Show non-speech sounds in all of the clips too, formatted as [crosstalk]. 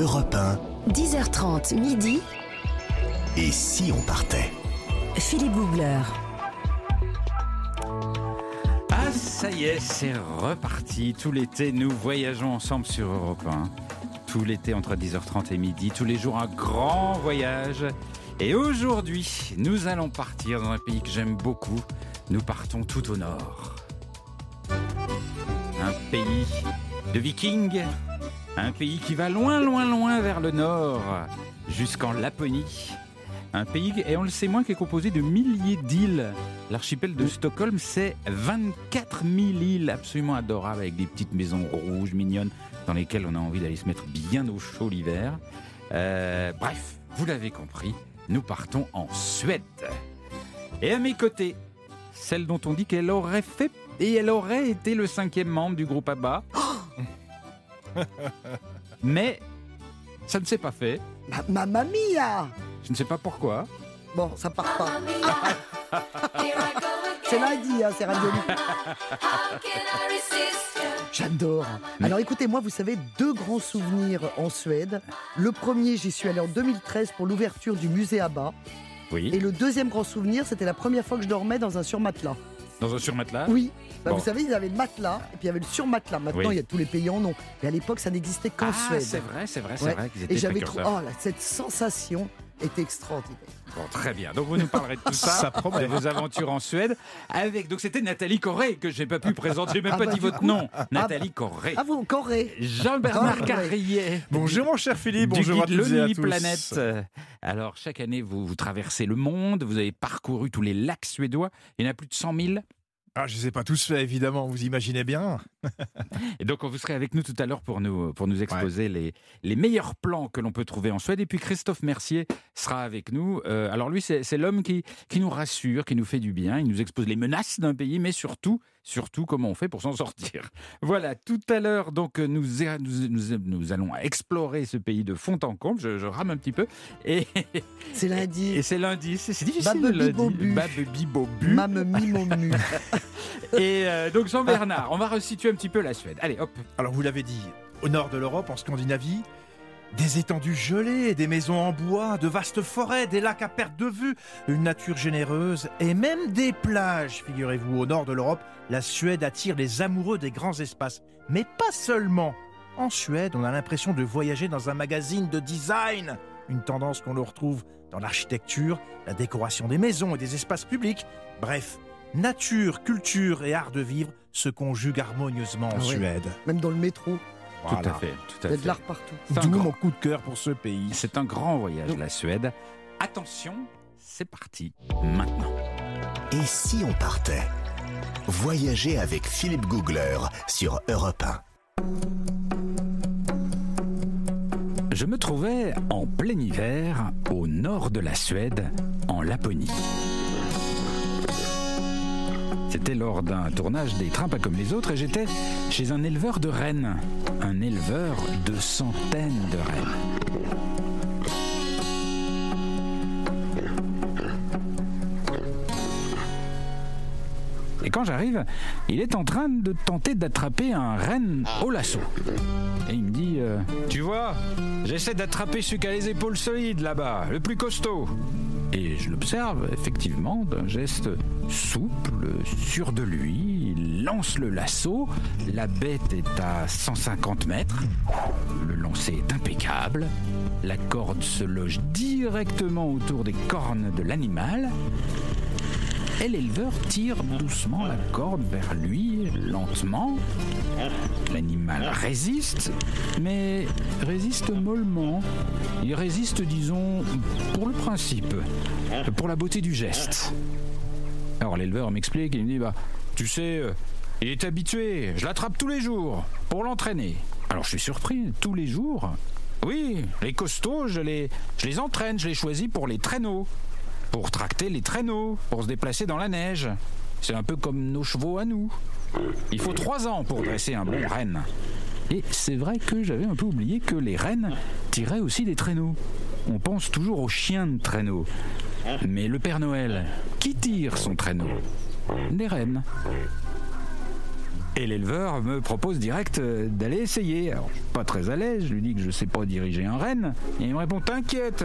Europe 1. 10h30 midi. Et si on partait? Philippe Googler. Ah, ça y est, c'est reparti. Tout l'été, nous voyageons ensemble sur Europe 1. Tout l'été, entre 10h30 et midi, tous les jours, un grand voyage. Et aujourd'hui, nous allons partir dans un pays que j'aime beaucoup. Nous partons tout au nord. Un pays de vikings. Un pays qui va loin, loin, loin vers le nord, jusqu'en Laponie. Un pays, et on le sait moins, qui est composé de milliers d'îles. L'archipel de Stockholm, c'est 24 000 îles absolument adorables, avec des petites maisons rouges, mignonnes, dans lesquelles on a envie d'aller se mettre bien au chaud l'hiver. Euh, bref, vous l'avez compris, nous partons en Suède. Et à mes côtés, celle dont on dit qu'elle aurait fait et elle aurait été le cinquième membre du groupe ABBA. [laughs] Mais ça ne s'est pas fait. Ma, mamma mia Je ne sais pas pourquoi. Bon, ça part pas. c'est lundi, hein, c'est Radio J'adore. Alors écoutez, moi, vous savez, deux grands souvenirs en Suède. Le premier, j'y suis allé en 2013 pour l'ouverture du musée ABBA. Oui. Et le deuxième grand souvenir, c'était la première fois que je dormais dans un surmatelas. Dans un surmatelas? Oui. Bah, Bon. Vous savez, ils avaient le matelas et puis il y avait le surmatelas. Maintenant, Oui. il y a tous les pays en ont. Mais à l'époque, ça n'existait qu'en Ah, Suède. c'est vrai, c'est vrai, c'est Ouais. vrai qu'ils étaient Et j'avais trop. Oh là, cette sensation était extraordinaire. Bon, très bien. Donc vous nous parlerez de tout ça, Ça promet. de vos aventures en Suède, avec donc c'était Nathalie Corré que j'ai pas pu présenter, j'ai même Ah pas bah, dit votre coup- nom. Ah Nathalie Corré. Ah, vous, Corée Jean-Bernard. Carrier. Bonjour mon cher Philippe, du bonjour à guide tous et à tous. Euh, Alors, chaque année, vous, vous traversez le monde, vous avez parcouru tous les lacs suédois. Il y en a plus de 100 000. Ah, je ne les ai pas tous faits évidemment, vous imaginez bien. [laughs] Et donc, vous serez avec nous tout à l'heure pour nous, pour nous exposer les, les meilleurs plans que l'on peut trouver en Suède. Et puis, Christophe Mercier sera avec nous. Euh, alors, lui, c'est c'est l'homme qui, qui nous rassure, qui nous fait du bien. Il nous expose les menaces d'un pays, mais surtout, surtout, comment on fait pour s'en sortir. [laughs] Voilà, tout à l'heure, donc, nous, nous, nous, nous allons explorer ce pays de fond en comble. Je, je rame un petit peu. Et, [laughs] C'est lundi. et c'est lundi. C'est c'est difficile, Babe lundi. bibobu. Babe bibobu. Mame mimomu. [laughs] Et euh, donc, Jean-Bernard, on va resituer un petit peu la Suède. Allez, hop. Alors vous l'avez dit, au nord de l'Europe, en Scandinavie, des étendues gelées, des maisons en bois, de vastes forêts, des lacs à perte de vue, une nature généreuse et même des plages, figurez-vous. Au nord de l'Europe, la Suède attire les amoureux des grands espaces. Mais pas seulement. En Suède, on a l'impression de voyager dans un magazine de design. Une tendance qu'on le retrouve dans l'architecture, la décoration des maisons et des espaces publics. Bref, nature, culture et art de vivre se conjuguent harmonieusement en Ah. Suède. Même dans le métro, Tout Voilà. à fait, tout il à y a de l'art partout. C'est un D'où grand- mon coup de cœur pour ce pays. C'est un grand voyage, la Suède. Attention, c'est parti maintenant. Et si on partait? Voyager avec Philippe Googler sur Europe 1. Je me trouvais en plein hiver au nord de la Suède, en Laponie. C'était lors d'un tournage des trains pas comme les autres et j'étais chez un éleveur de rennes. Un éleveur de centaines de rennes. Et quand j'arrive, il est en train de tenter d'attraper un renne au lasso. Et il me dit euh, Tu vois, j'essaie d'attraper celui qui a les épaules solides là-bas, le plus costaud. Et je l'observe, effectivement, d'un geste souple, sûr de lui. Il lance le lasso. La bête est à 150 mètres. Le lancer est impeccable. La corde se loge directement autour des cornes de l'animal. Et l'éleveur tire doucement la corde vers lui, lentement. L'animal résiste, mais résiste mollement. Il résiste, disons, pour le principe, pour la beauté du geste. Alors l'éleveur m'explique, il me dit, bah, tu sais, euh, il est habitué, je l'attrape tous les jours, pour l'entraîner. Alors je suis surpris, tous les jours? Oui, les costauds, je les, je les entraîne, je les choisis pour les traîneaux pour tracter les traîneaux, pour se déplacer dans la neige. C'est un peu comme nos chevaux à nous. Il faut trois ans pour dresser un bon renne. Et c'est vrai que j'avais un peu oublié que les rennes tiraient aussi des traîneaux. On pense toujours aux chiens de traîneau. Mais le Père Noël, qui tire son traîneau? Des rennes. Et l'éleveur me propose direct euh, d'aller essayer. Alors, pas très à l'aise, je lui dis que je sais pas diriger un renne. Et il me répond T'inquiète,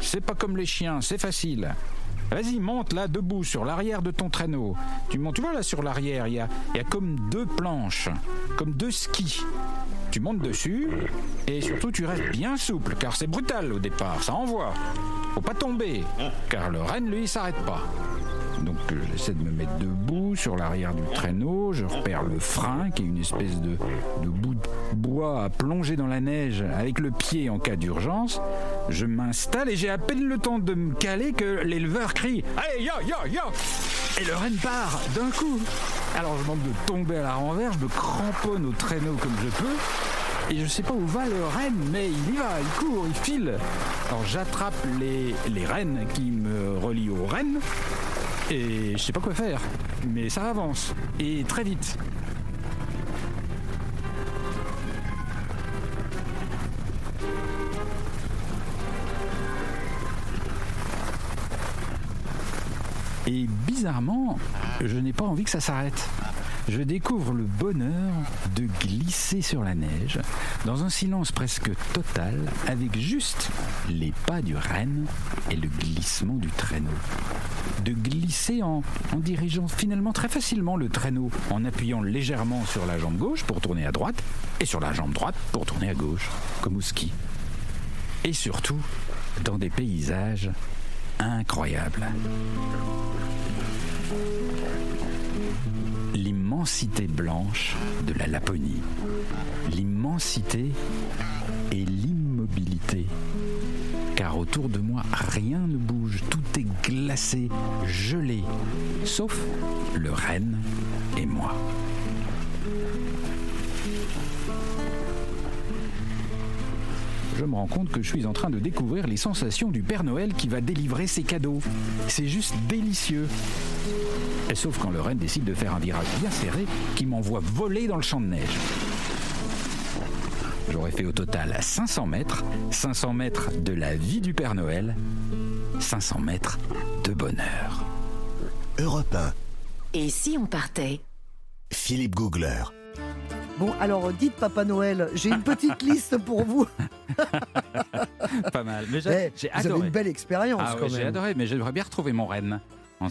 c'est pas comme les chiens, c'est facile. Vas-y, monte là, debout, sur l'arrière de ton traîneau. Tu montes, tu vois là, sur l'arrière, il y a, y a comme deux planches, comme deux skis. Tu montes dessus, et surtout tu restes bien souple, car c'est brutal au départ, ça envoie. Faut pas tomber, car le renne, lui, s'arrête pas. Donc euh, j'essaie de me mettre debout sur l'arrière du traîneau, je repère le frein qui est une espèce de, bout de bois à plonger dans la neige avec le pied en cas d'urgence. Je m'installe et j'ai à peine le temps de me caler que l'éleveur crie Allez, yo, yo, yo Et le renne part d'un coup. Alors je manque de tomber à la renverse, je me cramponne au traîneau comme je peux. Et je sais pas où va le renne, mais il y va, il court, il file. Alors j'attrape les, les rennes qui me relient au renne. Et je sais pas quoi faire, mais ça avance, et très vite. Et bizarrement, je n'ai pas envie que ça s'arrête. Je découvre le bonheur de glisser sur la neige, dans un silence presque total, avec juste les pas du renne et le glissement du traîneau. De glisser en, dirigeant finalement très facilement le traîneau, en appuyant légèrement sur la jambe gauche pour tourner à droite, et sur la jambe droite pour tourner à gauche, comme au ski. Et surtout, dans des paysages incroyables. L'immensité blanche de la Laponie. L'immensité et l'immobilité. Car autour de moi, rien ne bouge, tout est glacé, gelé, sauf le renne et moi. je me rends compte que je suis en train de découvrir les sensations du Père Noël qui va délivrer ses cadeaux. C'est juste délicieux. Et sauf quand le renne décide de faire un virage bien serré qui m'envoie voler dans le champ de neige. J'aurais fait au total 500 mètres, 500 mètres de la vie du Père Noël, 500 mètres de bonheur. Europe 1, Et si on partait? Philippe Googler. Bon, alors dites Papa Noël, j'ai une petite [laughs] liste pour vous. Pas mal. Mais Eh, j'ai j'ai vous avez adoré. une belle expérience Ah ouais, quand j'ai même. adoré, mais j'aimerais bien retrouver mon renne.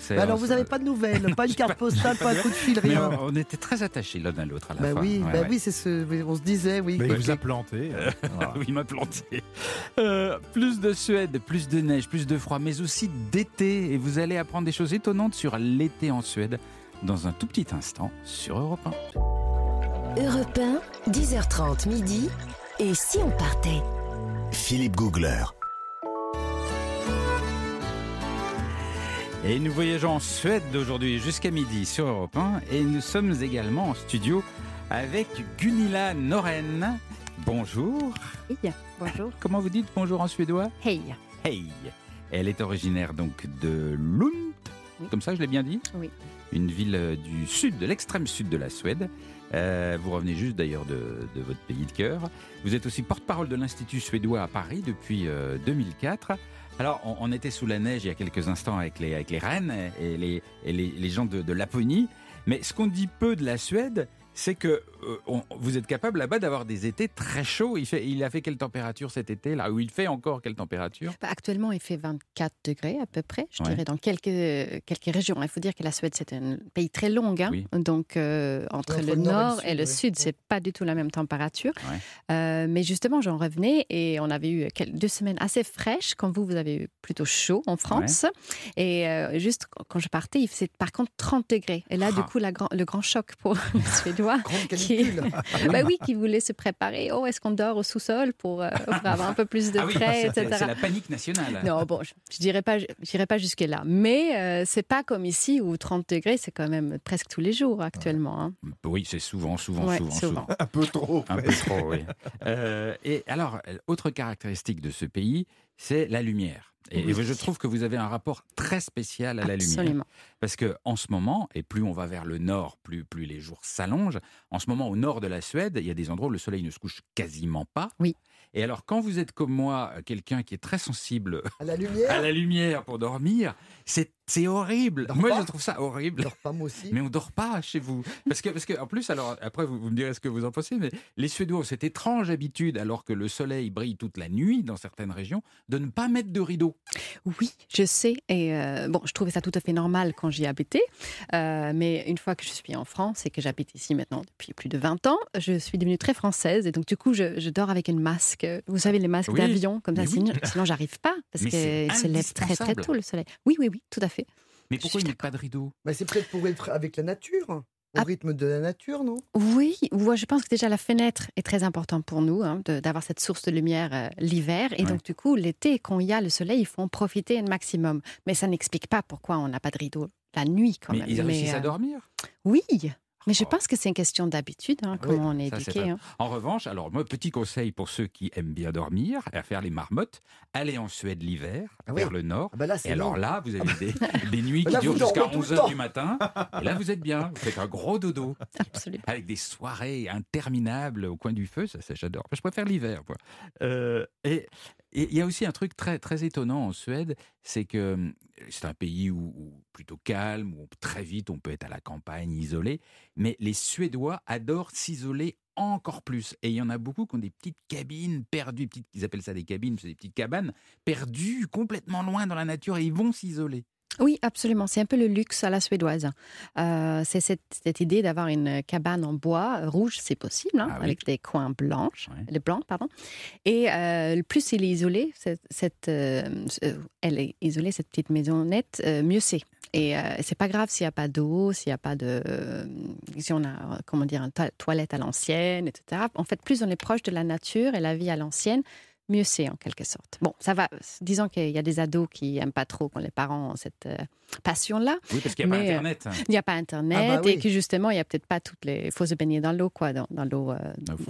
Mais alors vous n'avez pas de nouvelles, pas une [laughs] carte pas- postale, pas un coup de fil, Mais rien. on, on était très attachés l'un à l'autre à la Bah fin. oui, Ouais, bah ouais. oui, c'est ce, on se disait, oui. Mais il vous a planté. euh, [laughs] voilà. Oui, il m'a planté. Euh, plus de Suède, plus de neige, plus de froid, mais aussi d'été. Et vous allez apprendre des choses étonnantes sur l'été en Suède dans un tout petit instant sur Europe 1. Europe 1, 10h30 midi. Et si on partait? Philippe Googler. Et nous voyageons en Suède d'aujourd'hui jusqu'à midi sur Europe 1. Et nous sommes également en studio avec Gunilla Noren. Bonjour. Hej. Bonjour. Comment vous dites bonjour en suédois? Hej. Hey. Elle est originaire donc de Lund, Oui. comme ça je l'ai bien dit? Oui. Une ville euh, du sud, de l'extrême sud de la Suède. Euh, vous revenez juste d'ailleurs de, de votre pays de cœur. Vous êtes aussi porte-parole de l'Institut suédois à Paris depuis euh, 2004. Alors, on, était sous la neige il y a quelques instants avec les, avec les rennes et les, gens de Laponie. Mais ce qu'on dit peu de la Suède, c'est que euh, on- vous êtes capable là-bas d'avoir des étés très chauds. Il, fait, il a fait quelle température cet été là Où il fait encore quelle température? Bah, Actuellement, il fait 24 degrés à peu près, je Ouais. dirais, dans quelques, quelques régions. Il faut dire que la Suède, c'est un pays très long. hein. Oui. Donc, euh, entre, Entre le le nord et le sud, sud, oui. c'est pas du tout la même température. Ouais. Euh, mais justement, j'en revenais et on avait eu deux semaines assez fraîches, quand vous, vous avez eu plutôt chaud en France. Et euh, juste quand je partais, il faisait par contre 30 degrés. Et là, du Ah. coup, la grand- le grand choc pour [laughs] les Suédois. Grande qui- [laughs] bah oui, qui voulait se préparer. Oh, est-ce qu'on dort au sous-sol pour, euh, pour [laughs] avoir un peu plus de Ah oui, frais, c'est- etc. c'est la panique nationale. Non, bon, je, je dirais pas, je, dirais pas jusque là. Mais euh, c'est pas comme ici où 30 degrés, c'est quand même presque tous les jours actuellement. hein. Oui, c'est souvent, souvent, Ouais, souvent, souvent. Un peu trop. Un peu trop, oui. Euh, et alors, euh, autre caractéristique de ce pays, c'est la lumière. Et, et je trouve que vous avez un rapport très spécial à la lumière. Absolument. Parce que en ce moment, et plus on va vers le nord, plus, plus les jours s'allongent. En ce moment, au nord de la Suède, il y a des endroits où le soleil ne se couche quasiment pas. Oui. Et alors, quand vous êtes comme moi, quelqu'un qui est très sensible À la lumière. [laughs] à la lumière pour dormir, c'est C'est horrible. Moi, pas je trouve ça horrible. Leur femme aussi. Mais on dort pas chez vous. Parce que, parce que en plus, alors après, vous, vous me direz ce que vous en pensez, mais les Suédois ont cette étrange habitude, alors que le soleil brille toute la nuit dans certaines régions, de ne pas mettre de rideau. Oui, je sais. Et euh, bon, je trouvais ça tout à fait normal quand j'y habitais. Euh, mais une fois que je suis en France et que j'habite ici maintenant depuis plus de 20 ans, je suis devenue très française. Et donc, du coup, je, je dors avec une masque. Vous savez, les masques Oui, d'avion, comme ça. oui. Sinon, sinon j'arrive pas. Parce Mais qu'il se lève très, très tôt, le soleil. Oui, oui, oui, tout à fait. Mais pourquoi suis ils mettent pas de rideau? Bah, c'est peut-être pour être avec la nature, au Ah. rythme de la nature, non? Oui, ouais, je pense que déjà la fenêtre est très importante pour nous, hein, de- d'avoir cette source de lumière euh, l'hiver. Et Ouais. donc, du coup, l'été, quand il y a le soleil, il faut en profiter un maximum. Mais ça n'explique pas pourquoi on n'a pas de rideau la nuit, quand Mais même. ils réussissent euh, à dormir? Oui, mais je pense que c'est une question d'habitude, hein, Oui, comment on est ça, éduqué. hein. En revanche, alors moi, petit conseil pour ceux qui aiment bien dormir, à faire les marmottes, allez en Suède l'hiver, Ah oui. vers le nord. ah bah là, Et alors long. là, vous avez des, [laughs] des nuits qui Là, vous durent jusqu'à dormez tout le 11h temps. du matin. Et là, vous êtes bien. Vous faites un gros dodo. Absolument. Avec des soirées interminables au coin du feu. Ça, ça j'adore. Je préfère l'hiver. Euh, et il y a aussi un truc très, très étonnant en Suède. C'est que hum, c'est un pays où, plutôt calme, où très vite on peut être à la campagne, isolé. Mais les Suédois adorent s'isoler encore plus. Et il y en a beaucoup qui ont des petites cabines perdues, ils appellent ça des cabines, c'est des petites cabanes, perdues complètement loin dans la nature et ils vont s'isoler. Oui, absolument. C'est un peu le luxe à la suédoise. Euh, c'est cette, cette idée d'avoir une cabane en bois rouge, c'est possible, hein, Ah oui. avec des coins blanches, Ouais. les blancs, pardon. Et euh, le plus il est isolé, cette, cette, euh, euh, elle est isolée, cette petite maisonnette, mieux c'est. Et c'est pas grave s'il n'y a pas d'eau, s'il n'y a pas de, si on a, comment dire, une to- toilette à l'ancienne, etc. En fait, plus on est proche de la nature et la vie à l'ancienne, mieux c'est en quelque sorte. Bon, ça va. Disons qu'il y a des ados qui aiment pas trop quand les parents ont cette euh, passion-là. Oui, parce qu'il n'y a Mais, pas euh, Internet. Il n'y a pas Internet et que justement, il y a peut-être pas toutes les. Il faut se baigner dans l'eau, quoi, dans, dans l'eau euh,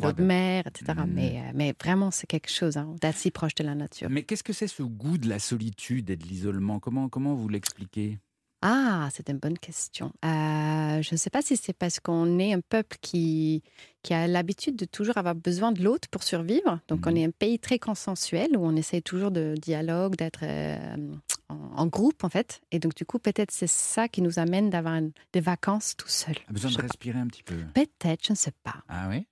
L'eau de mer, etc. Mm. Mais, euh, mais vraiment, c'est quelque chose hein, si proche de la nature. Mais qu'est-ce que c'est ce goût de la solitude et de l'isolement? Comment, comment vous l'expliquez? Ah, c'est une bonne question. Euh, je ne sais pas si c'est parce qu'on est un peuple qui, qui a l'habitude de toujours avoir besoin de l'autre pour survivre. Donc, Mhm. on est un pays très consensuel où on essaie toujours de dialogue, d'être euh, en, en groupe, en fait. Et donc, du coup, peut-être c'est ça qui nous amène d'avoir des vacances tout seul. A besoin de pas. respirer un petit peu. Peut-être, je ne sais pas. Ah oui?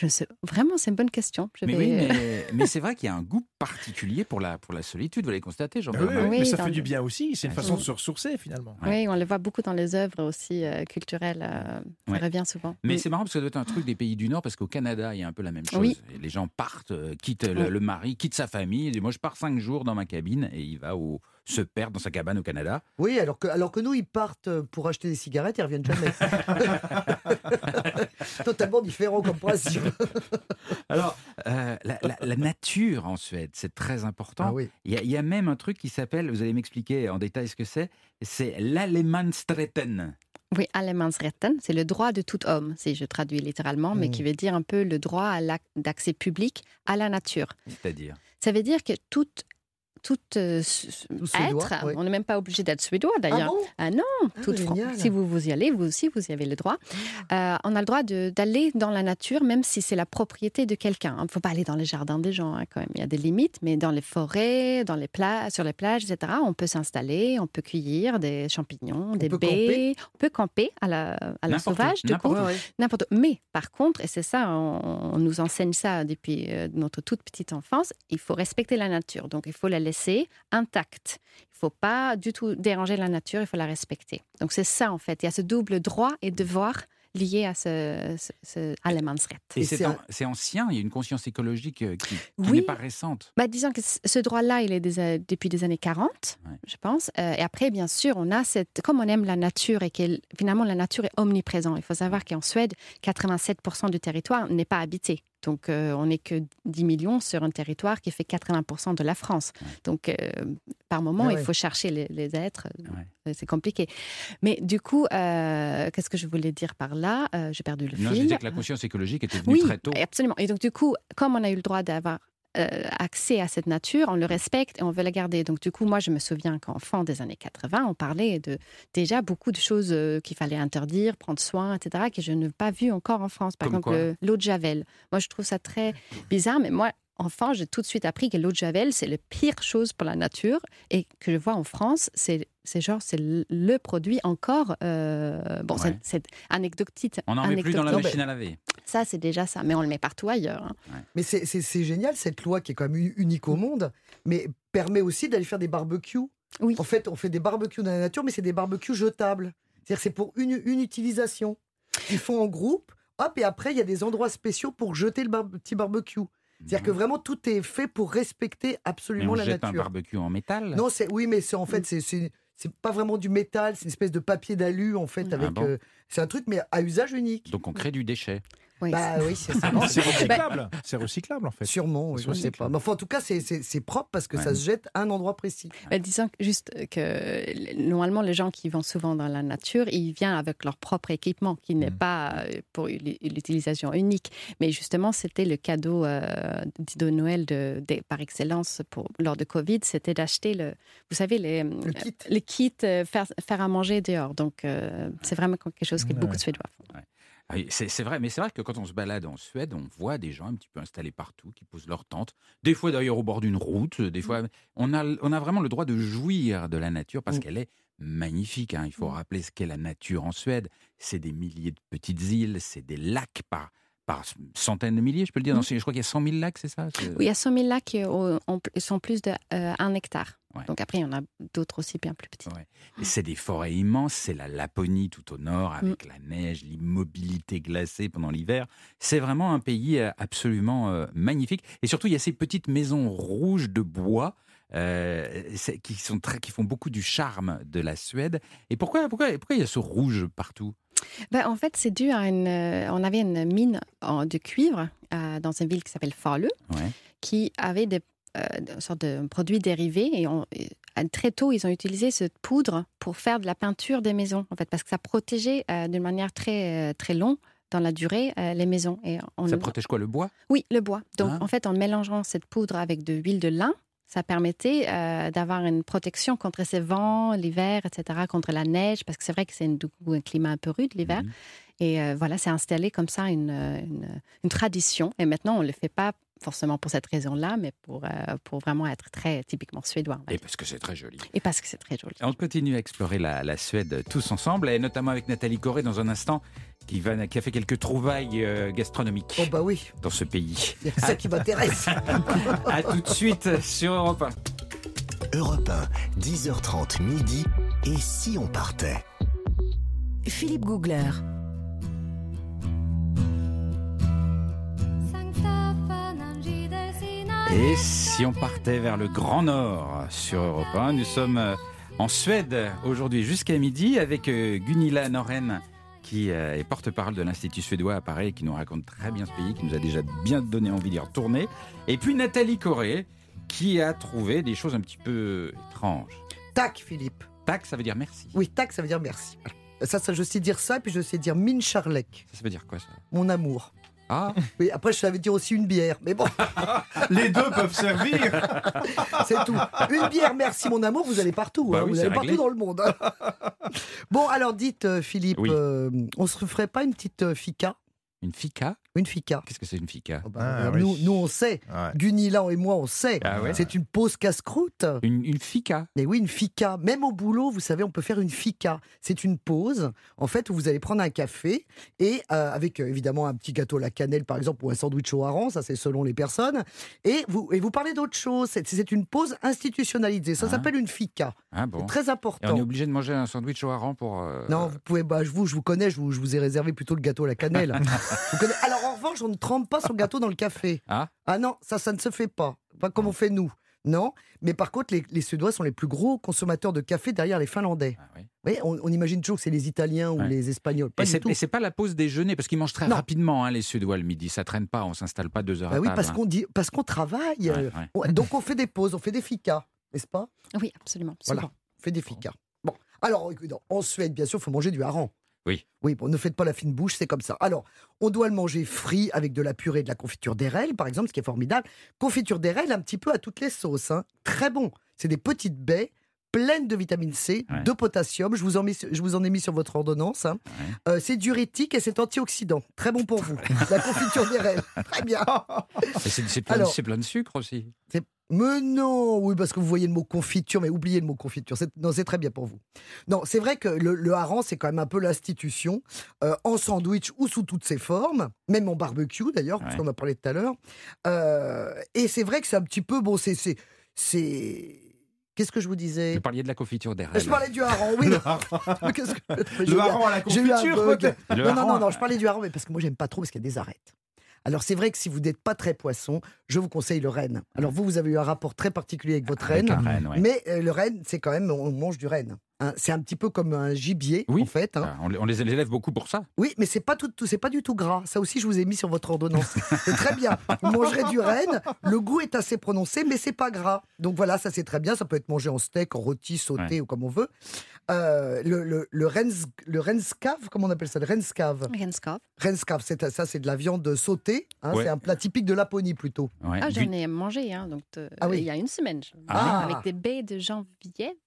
Je sais. Vraiment, c'est une bonne question. Je Mais vais- oui, mais, [laughs] mais c'est vrai qu'il y a un goût particulier pour la, pour la solitude, vous l'avez constaté, jean Ah oui, oui, Oui, mais ça fait le- du bien aussi. C'est une Ouais. façon de se ressourcer finalement. Oui, on le voit beaucoup dans les œuvres aussi euh, culturelles. euh, ça Ouais. revient souvent. Mais Mm. c'est marrant parce que ça doit être un truc des pays du Nord, parce qu'au Canada, il y a un peu la même chose. Et Les gens partent, euh, quittent le, Oui. le mari, quittent sa famille. Et moi, je pars cinq jours dans ma cabine et il va au, se perdre dans sa cabane au Canada. Oui, alors que, alors que nous, ils partent pour acheter des cigarettes, ils reviennent jamais. [laughs] Totalement différent comme principe. [laughs] Alors, euh, la, la- la nature en Suède, c'est très important. Ah oui. Il y, a- il y a même un truc qui s'appelle, vous allez m'expliquer en détail ce que c'est, c'est l'Alemansstretten. Oui, Allemansretten, c'est le droit de tout homme, si je traduis littéralement, mais Mm. qui veut dire un peu le droit d'accès public à la nature. C'est-à-dire Ça veut dire que tout, tout euh, suédois, être, oui. on n'est même pas obligé d'être suédois Ah d'ailleurs. bon? Ah non, Ah, toute Fran- génial. Si vous vous y allez, vous aussi, vous y avez le droit. Euh, on a le droit de- d'aller dans la nature, même si c'est la propriété de quelqu'un. Il ne faut pas aller dans les jardins des gens, hein, quand même. Il y a des limites, mais dans les forêts, dans les sur les plages, etc., on peut s'installer, on peut cueillir des champignons, des baies. On peut camper à la, à la sauvage, de n'importe coup. où. N'importe où. Mais par contre, et c'est ça, on, on nous enseigne ça depuis euh, notre toute petite enfance, il faut respecter la nature. Donc il faut la laisser intacte. Il ne faut pas du tout déranger la nature, il faut la respecter. Donc c'est ça en fait. Il y a ce double droit et devoir lié à ce, ce, ce Allemansrätt. Et Et c'est an- ancien, il y a une conscience écologique euh, qui, qui Oui. n'est pas récente. Bah, disons que ce droit-là, il est des, euh, depuis des années 40, Ouais. je pense. Euh, et après, bien sûr, on a cette. Comme on aime la nature et que finalement la nature est omniprésente, il faut savoir qu'en Suède, 87% du territoire n'est pas habité. Donc, euh, on n'est que 10 millions sur un territoire qui fait 80% de la France. Ouais. Donc, euh, par moment, Ah il faut chercher les, les êtres. Ouais. Euh, C'est compliqué. Mais du coup, euh, qu'est-ce que je voulais dire par là? J'ai perdu le Non, je disais que la conscience écologique était venue Oui, très tôt. absolument. Et donc, du coup, comme on a eu le droit d'avoir euh, accès à cette nature, on le respecte et on veut la garder. Donc, du coup, moi, je me souviens qu'enfant des années 80, on parlait de déjà beaucoup de choses euh, qu'il fallait interdire, prendre soin, etc., que je n'ai pas vu encore en France. Par Comme exemple, l'eau de Javel. Moi, je trouve ça très bizarre, mais moi, enfant, j'ai tout de suite appris que l'eau de Javel, c'est la pire chose pour la nature. Et que je vois en France, c'est c'est genre, c'est le- produit encore. euh, bon, Ouais. c'est- anecdotique. On n'en met plus dans la machine à laver. Ça, c'est déjà ça, mais on le met partout ailleurs. hein. Mais c'est- génial, cette loi qui est quand même unique au monde, mais permet aussi d'aller faire des barbecues. Oui. En fait, on fait des barbecues dans la nature, mais c'est des barbecues jetables. C'est-à-dire c'est pour une, une utilisation. Ils font en groupe, hop, et après, il y a des endroits spéciaux pour jeter le bar- petit barbecue. C'est-à-dire que vraiment, tout est fait pour respecter Mhm. Mais absolument on la jette un nature. barbecue en métal? Non, c'est oui, mais c'est en fait, c'est- c'est pas vraiment du métal, c'est une espèce de papier d'alu, en fait, Ah avec. bon euh, c'est un truc, mais à usage unique. Donc on crée du déchet. Oui, Bah oui, c'est ça. [laughs] C'est recyclable. C'est recyclable en fait. Sûrement, oui, je sais pas. Mais enfin, en tout cas, c'est- propre parce que Ouais. ça se jette à un endroit précis. Bah, disons juste que normalement, les gens qui vont souvent dans la nature, ils viennent avec leur propre équipement, qui n'est Mm. pas euh, pour l'u- l'utilisation unique. Mais justement, c'était le cadeau euh, de Noël de, de- par excellence pour, lors de Covid, c'était d'acheter le, vous savez, les, Le kit. les kits euh, faire, faire à manger dehors. Donc, euh, c'est vraiment quelque chose que Ouais. beaucoup de Suédois font. Oui, C'est vrai, mais c'est vrai que quand on se balade en Suède, on voit des gens un petit peu installés partout, qui posent leur tente, des fois d'ailleurs au bord d'une route, des fois... On a, on a vraiment le droit de jouir de la nature parce Mm. qu'elle est magnifique. hein. Il faut rappeler ce qu'est la nature en Suède. C'est des milliers de petites îles, c'est des lacs par, par centaines de milliers, je peux le dire. Mm. Dans- Je crois qu'il y a 100 000 lacs, c'est ça Oui, il y a 100 000 lacs qui ont- sont plus de euh, un hectare. Ouais. Donc après, il y en a d'autres aussi bien plus petits. Ouais. C'est des forêts immenses, c'est la Laponie tout au nord, Mm. avec la neige, l'immobilité glacée pendant l'hiver. C'est vraiment un pays euh, absolument euh, magnifique. Et surtout, il y a ces petites maisons rouges de bois. euh, qui, sont très, qui font beaucoup du charme de la Suède. Et pourquoi, pourquoi, pourquoi il y a ce rouge partout? Ben, en fait, c'est dû à une. euh, on avait une mine de cuivre euh, dans une ville qui s'appelle Ouais. qui avait des euh, une sorte de produits dérivés et on- et, très tôt ils ont utilisé cette poudre pour faire de la peinture des maisons en fait parce que ça protégeait euh, d'une manière très euh, très longue dans la durée euh, les maisons et on, Ça protège quoi Le bois? Oui le bois donc Ah. en fait en mélangeant cette poudre avec de l'huile de lin ça permettait euh, d'avoir une protection contre ces vents, l'hiver, etc., contre la neige, parce que c'est vrai que c'est un climat un peu rude l'hiver. Mhm. Et euh, voilà, c'est installé comme ça une, une, une tradition. Et maintenant, on ne le fait pas forcément pour cette raison-là, mais pour, euh, pour vraiment être très typiquement suédois. Et parce que c'est très joli. Et parce que c'est très joli. On continue à explorer la, la Suède tous ensemble, et notamment avec Nathalie Corée dans un instant, qui, va, qui a fait quelques trouvailles euh, gastronomiques Oh bah oui, dans ce pays. c'est ça qui m'intéresse. [laughs] À tout de suite sur Europe 1. Europe 1, 10h30 midi. Et si on partait? Philippe Googler. Et si on partait vers le Grand Nord sur Europe 1, nous sommes euh, en Suède aujourd'hui jusqu'à midi avec euh, Gunilla Noren qui euh, est porte-parole de l'Institut suédois à Paris et qui nous raconte très bien ce pays, qui nous a déjà bien donné envie d'y retourner. Et puis Nathalie Corée qui a trouvé des choses un petit peu étranges. tac, Philippe. Tac, ça veut dire merci. Oui, tac, ça veut dire merci. Ça, ça, je sais dire ça, puis je sais dire min charlek, Ça, ça veut dire quoi ça? Mon amour. Ah, [laughs] Oui, après, je savais dire aussi une bière, mais bon, [laughs] Les deux peuvent servir. [laughs] c'est tout. Une bière, merci mon amour, vous allez partout. Bah hein, oui, vous allez réglé. partout dans le monde. hein. bon, alors dites, euh, Philippe, Oui. euh, on se ferait pas une petite euh, fika? Une fika Une fika Qu'est-ce que c'est une fika Oh, bah, Ah, oui. nous, nous, on sait. Ouais. Gunilan et moi, on sait. Ah ouais C'est une pause casse-croûte. une, une fika Mais oui, une fika. Même au boulot, vous savez, on peut faire une fika. C'est une pause, en fait, où vous allez prendre un café et euh, avec euh, évidemment un petit gâteau à la cannelle, par exemple, ou un sandwich au hareng, ça c'est selon les personnes. Et vous, et vous parlez d'autre chose. C'est, une pause institutionnalisée. Ça Ah. s'appelle une fika. Ah bon C'est très Et on important. est obligé de manger un sandwich au hareng pour... euh, Non, vous pouvez, bah, je vous, je vous connais, je vous, je vous ai réservé plutôt le gâteau à la cannelle. [laughs] Vous connaissez- Alors en revanche, on ne trempe pas son gâteau dans le café. Ah Ah non, ça, ça ne se fait pas. Pas comme on fait nous. Non, mais par contre, les, les Suédois sont les plus gros consommateurs de café derrière les Finlandais. Ah oui. Vous voyez, on, on imagine toujours que c'est les Italiens ou Ouais. les Espagnols. Pas Et c'est, pas la pause déjeuner, parce qu'ils mangent très Non. rapidement, hein, les Suédois, le midi. Ça traîne pas, on s'installe pas deux heures Bah à oui, table. parce hein. qu'on dit, parce qu'on travaille. Ouais, euh, ouais. ouais, donc on fait des pauses, on fait des ficas, n'est-ce pas? Oui, absolument. Voilà. On fait des ficas. Bon, alors en Suède, bien sûr, il faut manger du hareng. Oui. Oui, bon, ne faites pas la fine bouche, c'est comme ça. Alors, on doit le manger frit avec de la purée et de la confiture d'érel, par exemple, ce qui est formidable. Confiture d'érel un petit peu à toutes les sauces, hein. très bon. C'est des petites baies pleine de vitamine C, Ouais. de potassium. Je vous en, je vous en ai mis sur votre ordonnance. hein. Ouais. Euh, c'est diurétique et c'est antioxydant. Très bon pour vous. [laughs] La confiture rennes. Très bien. C'est plein, plein de sucre aussi. Mais non, oui, parce que vous voyez le mot confiture, mais oubliez le mot confiture. Non, c'est très bien pour vous. Non, c'est vrai que le, le hareng, c'est quand même un peu l'institution, euh, en sandwich ou sous toutes ses formes, même en barbecue d'ailleurs, parce Ouais. qu'on en parlait tout à l'heure. Euh, et c'est vrai que c'est un petit peu, bon, c'est. Qu'est-ce que je vous disais? Vous parliez de la confiture des rennes. Je parlais du hareng, oui. [laughs] Que- Le hareng à la confiture, peut-être Non, non, non, non, je parlais du hareng, mais parce que moi, j'aime pas trop parce qu'il y a des arêtes. Alors, c'est vrai que si vous n'êtes pas très poisson, je vous conseille le renne. Alors, vous, vous avez eu un rapport très particulier avec votre Avec renne. un renne, ouais. Mais euh, le renne, c'est quand même, on mange du renne. hein. c'est un petit peu comme un gibier, Oui. en fait. hein. Ah, On, les- on les élève beaucoup pour ça. Oui, mais c'est pas tout, tout- c'est pas du tout gras. Ça aussi, je vous ai mis sur votre ordonnance. c'est très bien. Vous mangerez du renne. Le goût est assez prononcé, mais c'est pas gras. Donc voilà, ça c'est très bien. Ça peut être mangé en steak, en rôti, sauté Ouais. ou comme on veut. Euh, le, le, le, rens- le renscave, comment on appelle ça Le renscave? Renskov. Renscave, c'est ça, c'est de la viande sautée. hein, Ouais. C'est un plat typique de Laponie plutôt. Ouais. Ah, j'en ai mangé, hein, donc euh, Ah oui. il y a une semaine. je- Ah. Avec des baies de janvier.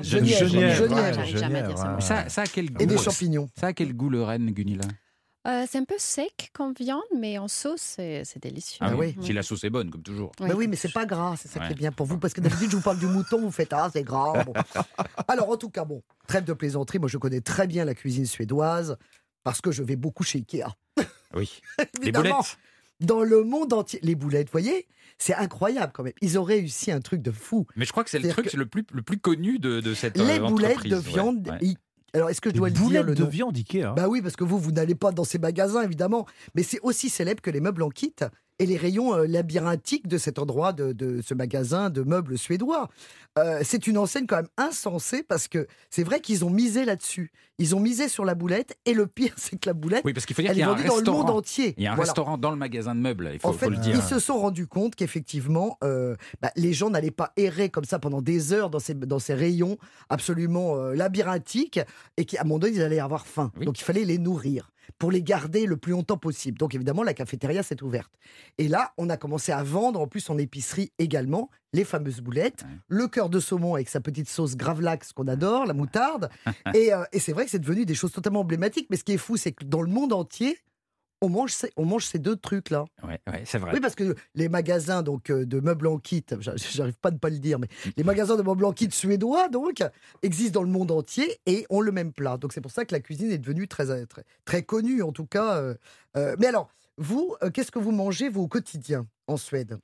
Genièvre, Genièvre, ouais, J'arrive jamais à dire ça. ouais. Ça, ça a quel goût Et des champignons. Ça a quel goût le renne, Gunilla? Euh, c'est un peu sec comme viande, mais en sauce, c'est délicieux. Ah oui. Si la sauce est bonne, comme toujours. Mais oui, mais c'est pas gras, c'est ça qui est bien pour vous, parce que d'habitude, je vous parle du mouton, vous faites Ah, c'est gras. Bon. [laughs] Alors, en tout cas, bon, trêve de plaisanterie, moi je connais très bien la cuisine suédoise, parce que je vais beaucoup chez Ikea. Oui. [laughs] Les Évidemment, boulettes. Dans le monde entier, les boulettes, vous voyez, c'est incroyable quand même. Ils ont réussi un truc de fou. Mais je crois que c'est le truc le, plus, le plus connu de, de cette Les euh, boulettes entreprise, de viande. ouais. Alors, est-ce que je dois le dire le de nom viande Ikea. Bah oui, parce que vous, vous n'allez pas dans ces magasins, évidemment. Mais c'est aussi célèbre que les meubles en kit et les rayons euh, labyrinthiques de cet endroit, de, de ce magasin de meubles suédois. Euh, c'est une enseigne quand même insensée parce que c'est vrai qu'ils ont misé là-dessus. Ils ont misé sur la boulette et le pire, c'est que la boulette, Oui, parce qu'il faut dire elle y est a un vendue dans le monde entier. Il y a un Voilà. restaurant dans le magasin de meubles, il faut, En faut fait, le dire. ils se sont rendus compte qu'effectivement, euh, bah, les gens n'allaient pas errer comme ça pendant des heures dans ces, dans ces rayons absolument euh, labyrinthiques et qu'à un moment donné, ils allaient avoir faim. Oui. Donc il fallait les nourrir pour les garder le plus longtemps possible. Donc évidemment, la cafétéria s'est ouverte. Et là, on a commencé à vendre, en plus en épicerie également, les fameuses boulettes, Ouais. le cœur de saumon avec sa petite sauce gravlax qu'on adore, la moutarde. [laughs] et euh, et c'est vrai que c'est devenu des choses totalement emblématiques. Mais ce qui est fou, c'est que dans le monde entier, on mange ces, on mange ces deux trucs-là. Ouais, c'est vrai. Oui, parce que les magasins donc euh, de meubles en kit, j'a- j'arrive pas à ne pas le dire, mais les magasins de meubles en kit suédois donc existent dans le monde entier et ont le même plat. Donc c'est pour ça que la cuisine est devenue très euh, très, très connue en tout cas. euh, euh, mais alors, vous, euh, qu'est-ce que vous mangez vous au quotidien en Suède?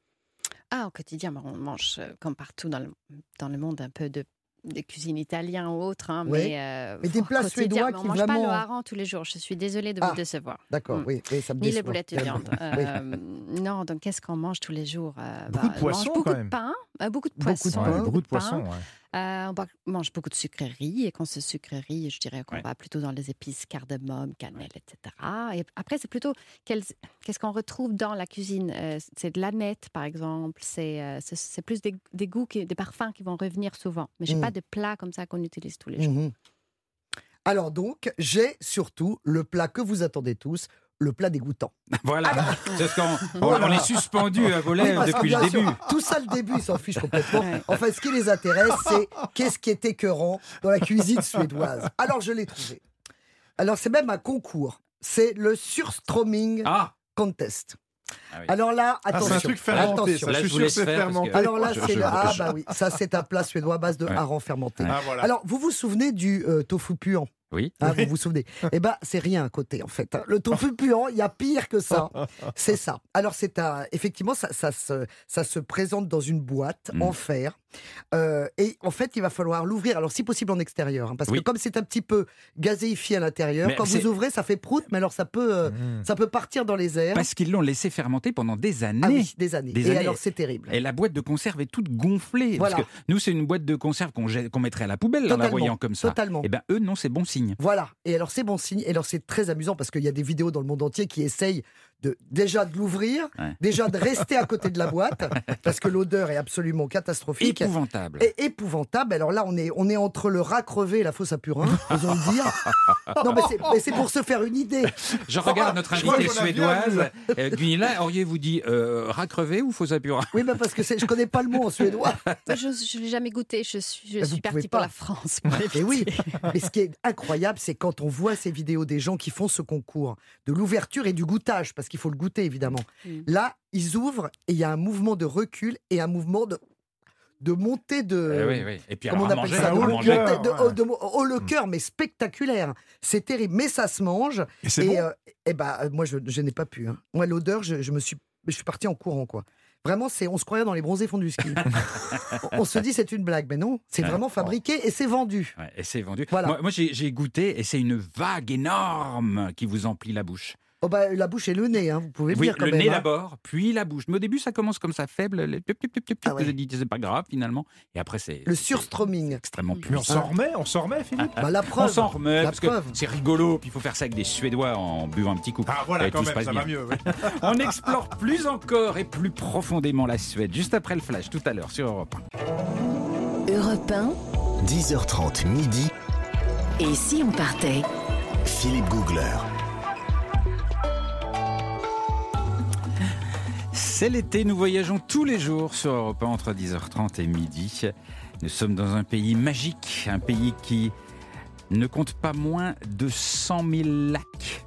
Ah, au quotidien, on mange comme partout dans le, dans le monde un peu de, de cuisine italienne ou autre. hein, mais, euh, Mais des plats suédois mais on qui mange pas le hareng tous les jours. Je suis désolée de Ah. vous décevoir. D'accord, Mm. oui, et ça me Ni les boulettes de viande. Oui. Euh, non, donc qu'est-ce qu'on mange tous les jours Euh, Beaucoup de mange poissons, beaucoup quand de même. pain, euh, beaucoup de Beaucoup de poissons. Ouais, beaucoup de poissons. ouais. Euh, on mange beaucoup de sucreries et quand c'est sucreries, je dirais qu'on Ouais. va plutôt dans les épices cardamome, cannelle, etc. Et après, c'est plutôt qu'est-ce qu'on retrouve dans la cuisine Euh, C'est de l'aneth, par exemple. C'est euh, c'est- plus des, des goûts, qui- des parfums qui vont revenir souvent. Mais j'ai Mm. pas de plats comme ça qu'on utilise tous les jours. Mhm. Alors donc, j'ai surtout le plat que vous attendez tous, le plat dégoûtant. [laughs] Voilà, c'est ce qu'on [laughs] on, Voilà. on est suspendu à vos lèvres depuis le début. sûr, tout ça, le début, ils s'en fichent complètement. Ouais. Enfin, ce qui les intéresse, c'est qu'est-ce qui est écœurant dans la cuisine suédoise. Alors, je l'ai trouvé. Alors, c'est même un concours. C'est le Surströmming Ah, Contest. Ah oui. Alors là, Ah, attention. c'est un truc fermenté, attention. ça. Là, Je je suis vous sûr que laisse c'est faire parce que- fermenté. Alors là, c'est le... Ah bah oui, ça c'est un plat suédois à base de Ouais. hareng fermenté. Ah, voilà. Alors, vous vous souvenez du euh, tofu puant? Oui. Hein, Vous vous souvenez [laughs] Eh ben, c'est rien à côté, en fait. hein. Le tofu puant, il y a pire que ça. [laughs] C'est ça. Alors, c'est un. Effectivement, ça, ça, se, ça se présente dans une boîte Mm. en fer. Euh, et en fait, il va falloir l'ouvrir. Alors, si possible, en extérieur. hein, parce Oui. que comme c'est un petit peu gazéifié à l'intérieur, quand vous ouvrez, ça fait prout, mais alors ça peut, euh, Mmh. ça peut partir dans les airs. Parce qu'ils l'ont laissé fermenter pendant des années. Ah oui, des années. Des et années. alors, c'est terrible. Et la boîte de conserve est toute gonflée. Voilà. Parce que nous, c'est une boîte de conserve qu'on mettrait à la poubelle en la voyant comme ça. totalement. Et ben eux, non, c'est bon signe. Voilà. Et alors, c'est bon signe. Et alors, c'est très amusant parce qu'il y a des vidéos dans le monde entier qui essayent de déjà de l'ouvrir, Ouais. déjà de rester à côté de la [laughs] boîte, parce que l'odeur est absolument catastrophique. Épouvantable. Et épouvantable. Alors là, on est, on est entre le rat crevé et la fosse à purin, osons le dire. [laughs] Non, mais c'est- mais c'est pour se faire une idée. Je regarde notre invitée suédoise. Euh, Gunilla, auriez-vous dit euh, rat crevé ou faux apura Oui, mais parce que c'est- je connais pas le mot en suédois. Moi, Je ne l'ai jamais goûté. Je suis, je vous suis partie pour la France. pour Et oui, mais ce qui est incroyable, c'est quand on voit ces vidéos des gens qui font ce concours, de l'ouverture et du goûtage, parce qu'il faut le goûter évidemment. Mm. Là, ils ouvrent et il y a un mouvement de recul et un mouvement de, de montée de. Eh oui, oui. Et puis Comment on appelle manger, ça à de- manger. cœur, de- de- ouais. de- haut le cœur, mais spectaculaire. C'est terrible, mais ça se mange. Et c'est Et, bon. euh, eh ben, euh, moi, je, je n'ai pas pu. hein. Moi, l'odeur, je, je me suis, je suis parti en courant, quoi. Vraiment, c'est, on se croirait dans les bronzés fonds du ski. [laughs] on, se dit c'est une blague, mais non, c'est Ouais. vraiment fabriqué et c'est vendu. Ouais, et c'est vendu. Voilà. Moi, j'ai goûté et c'est une vague énorme qui vous emplit la bouche. Oh bah, la bouche et le nez, hein, vous pouvez le Oui, dire quand le même. nez hein. d'abord, puis la bouche. Mais au début, ça commence comme ça, faible. les Ah ouais. C'est pas grave finalement. Et après, c'est Le surstroming. extrêmement Mais on puissant. s'en remet, on s'en remet, Philippe Bah, la On s'en remet La parce que c'est rigolo. Puis il faut faire ça avec des Suédois en buvant un petit coup. Ah voilà, Et quand tout se même, passe ça bien. va mieux. ouais. [laughs] On explore plus encore et plus profondément la Suède juste après le flash tout à l'heure sur Europe 1. Europe 1, 10h30 midi, et si on partait? Philippe Googler. C'est l'été, nous voyageons tous les jours sur Europe 1 entre 10h30 et midi. Nous sommes dans un pays magique, un pays qui ne compte pas moins de 100 000 lacs.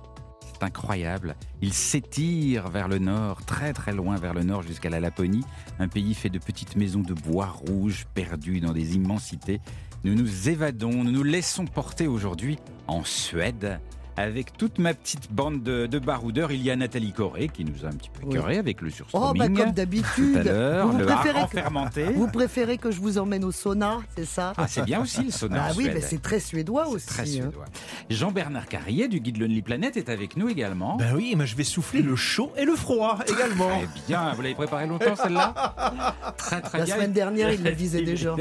C'est incroyable. Il s'étire vers le nord, très très loin vers le nord jusqu'à la Laponie, un pays fait de petites maisons de bois rouge perdues dans des immensités. Nous nous évadons, nous nous laissons porter aujourd'hui en Suède. Avec toute ma petite bande de, de baroudeurs, il y a Nathalie Corré qui nous a un petit peu Oui. écœuré avec le Oh, surstroming. bah, comme [laughs] tout à d'habitude. l'heure, Vous le préférez que- fermenté. Vous préférez que je vous emmène au sauna, c'est ça? Ah, c'est bien aussi le sauna Bah en oui, mais c'est très suédois aussi. Très hein. suédois. Jean-Bernard Carrier du guide Lonely Planet est avec nous également. Ben oui, mais je vais souffler le chaud et le froid également. Très bien, vous l'avez préparé longtemps celle-là? Très très La bien. semaine dernière, il le disait [laughs] déjà.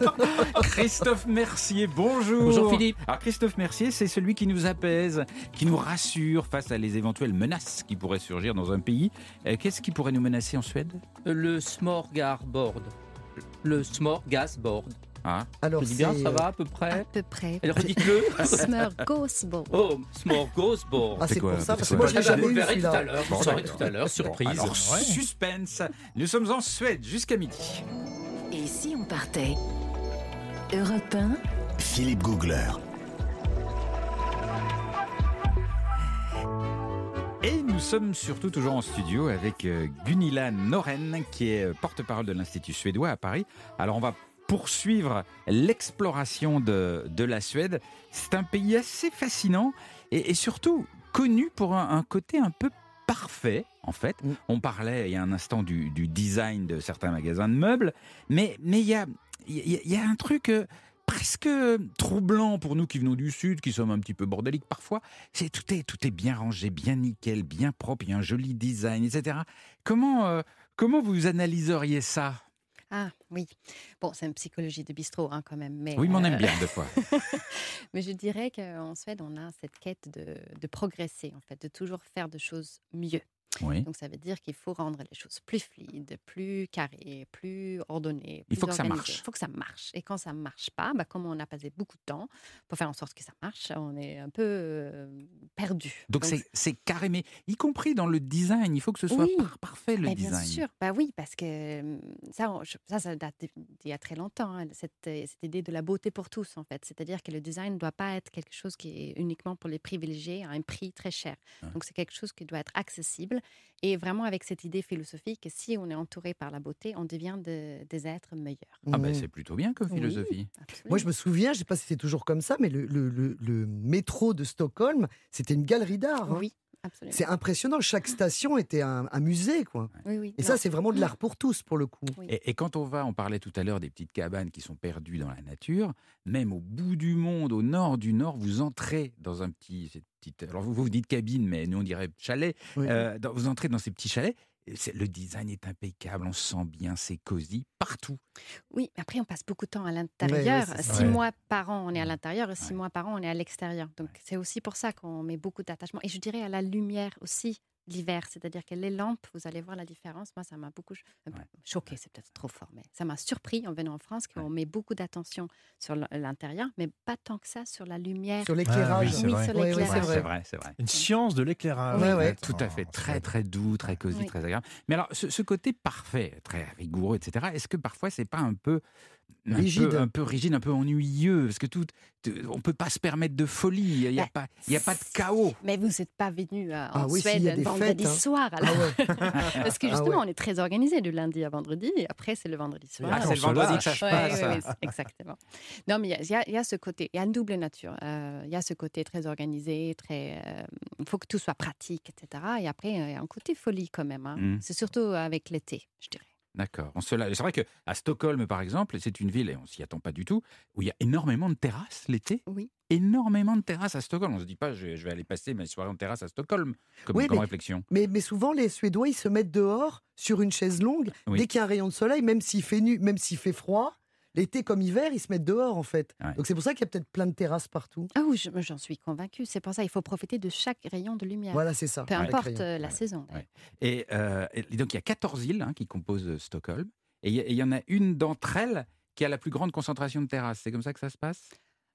[laughs] Christophe Mercier, bonjour. Bonjour, Philippe. Alors Christophe Mercier, c'est celui qui nous qui nous rassure face à les éventuelles menaces qui pourraient surgir dans un pays. Euh, Qu'est-ce qui pourrait nous menacer en Suède? Le Smorgasbord. Le Smorgasbord. ah. Alors, Je dis bien, ça euh, va à peu À près peu près. Et redites-le. [laughs] Smörgåsbord. Oh, Smorgasbord. Ah, C'est pour ça, parce que moi, je l'ai Ah jamais eu tout à l'heure. Vous saurez tout à l'heure, surprise. Alors suspense, nous sommes en Suède jusqu'à midi. Et si on partait? Europe 1, Philippe Googler. Et nous sommes surtout toujours en studio avec euh, Gunilla Noren, qui est euh, porte-parole de l'Institut suédois à Paris. Alors on va poursuivre l'exploration de, de la Suède. C'est un pays assez fascinant et, et surtout connu pour un, un côté un peu parfait, en fait. Mm. On parlait il y a un instant du, du design de certains magasins de meubles, mais mais il y a, y, a- y a un truc... euh, presque troublant pour nous qui venons du sud, qui sommes un petit peu bordéliques parfois, c'est tout est tout est bien rangé, bien nickel, bien propre, il y a un joli design, etc. Comment euh, comment vous analyseriez ça? Ah oui. Bon, c'est une psychologie de bistrot hein, quand même. Mais, Oui, mais on aime euh, bien deux [laughs] fois. mais je dirais qu'en Suède, on a cette quête de, de progresser, en fait, de toujours faire de choses mieux. Oui. Donc ça veut dire qu'il faut rendre les choses plus fluides, plus carrées, plus ordonnées. Il faut que ça marche. Il faut que ça marche. Et quand ça ne marche pas, bah, comme on a passé beaucoup de temps pour faire en sorte que ça marche, on est un peu euh, perdu. Donc c'est carré, mais y compris dans le design, il faut que ce soit Oui. par- parfait le Mais design. bien sûr, bah oui, parce que hum, ça, on- ça, ça date d'il y a très longtemps, hein, cette, euh, cette idée de la beauté pour tous, en fait. C'est-à-dire que le design ne doit pas être quelque chose qui est uniquement pour les privilégiés à un prix très cher. Ouais. Donc c'est quelque chose qui doit être accessible et vraiment avec cette idée philosophique que si on est entouré par la beauté, on devient de- des êtres meilleurs. Ah ben Mmh. c'est plutôt bien comme philosophie. Absolument. Moi, je me souviens, je ne sais pas si c'est toujours comme ça, mais le, le- le- le métro de Stockholm, c'était une galerie d'art. hein. Oui. C'est impressionnant. Chaque station était un, un musée, quoi. Oui, oui. Et Non. ça, c'est vraiment de l'art pour tous, pour le coup. Oui. Et, et quand on va, on parlait tout à l'heure des petites cabanes qui sont perdues dans la nature, même au bout du monde, au nord du nord, vous entrez dans un petit, cette petite, alors vous vous dites cabine, mais nous on dirait chalet. Oui. Euh, dans- vous entrez dans ces petits chalets. Le design est impeccable, on se sent bien, c'est cosy partout. Oui, mais après, on passe beaucoup de temps à l'intérieur. ouais, six Ouais. mois par an, on est à l'intérieur, et six Ouais. mois par an, on est à l'extérieur. Donc, c'est aussi pour ça qu'on met beaucoup d'attachement. Et je dirais à la lumière aussi l'hiver. C'est-à-dire que les lampes, vous allez voir la différence. Moi, ça m'a beaucoup Ouais. choqué, c'est peut-être trop fort, mais ça m'a surpris en venant en France qu'on met beaucoup d'attention sur l'intérieur, mais pas tant que ça sur la lumière. Sur l'éclairage. Ah oui, c'est Oui, vrai. l'éclairage. c'est vrai. c'est vrai, vrai. Une science de l'éclairage. Ouais. Tout à fait, très très doux, très cosy, Oui. très agréable. Mais alors, ce, ce côté parfait, très rigoureux, etc. Est-ce que parfois c'est pas un peu un Rigide. peu, un peu rigide, un peu ennuyeux, parce que tout, on peut pas se permettre de folie. Il y a Bah, pas, il y a pas de chaos. Mais vous n'êtes pas venu euh, en Ah oui, si, Suède des vendredi fêtes, hein. soir. alors. Ah ouais. [laughs] Parce que Ah justement, ouais. on est très organisé du lundi à vendredi, et après, c'est le vendredi soir. Ah, c'est le vendredi que ça se Ouais, passe. ouais, ouais, exactement. Non, mais il y a- y, y ce côté, il y a une double nature. Euh, Il y a ce côté très organisé, très. euh, Il faut que tout soit pratique, etc. Et après, il y a un côté folie quand même. hein. Mm. C'est surtout avec l'été, je dirais. D'accord. C'est vrai que à Stockholm, par exemple, c'est une ville et on s'y attend pas du tout où il y a énormément de terrasses l'été. Oui. Énormément de terrasses à Stockholm. On se dit pas, je, vais aller passer mes soirées en terrasse à Stockholm comme, Oui, comme mais- réflexion. Mais, mais souvent, les Suédois, ils se mettent dehors sur une chaise longue. Oui. Dès qu'il y a un rayon de soleil, même s'il fait nu, même s'il fait froid, l'été comme hiver, ils se mettent dehors, en fait. Ouais. Donc c'est pour ça qu'il y a peut-être plein de terrasses partout. Ah oui, je- j'en suis convaincue. C'est pour ça qu'il faut profiter de chaque rayon de lumière. Voilà, c'est ça. Peu importe euh, la Ouais. saison. Ouais. Et, euh, et donc il y a 14 îles hein, qui composent euh, Stockholm. Et il y, a- et il y en a une d'entre elles qui a la plus grande concentration de terrasses. C'est comme ça que ça se passe?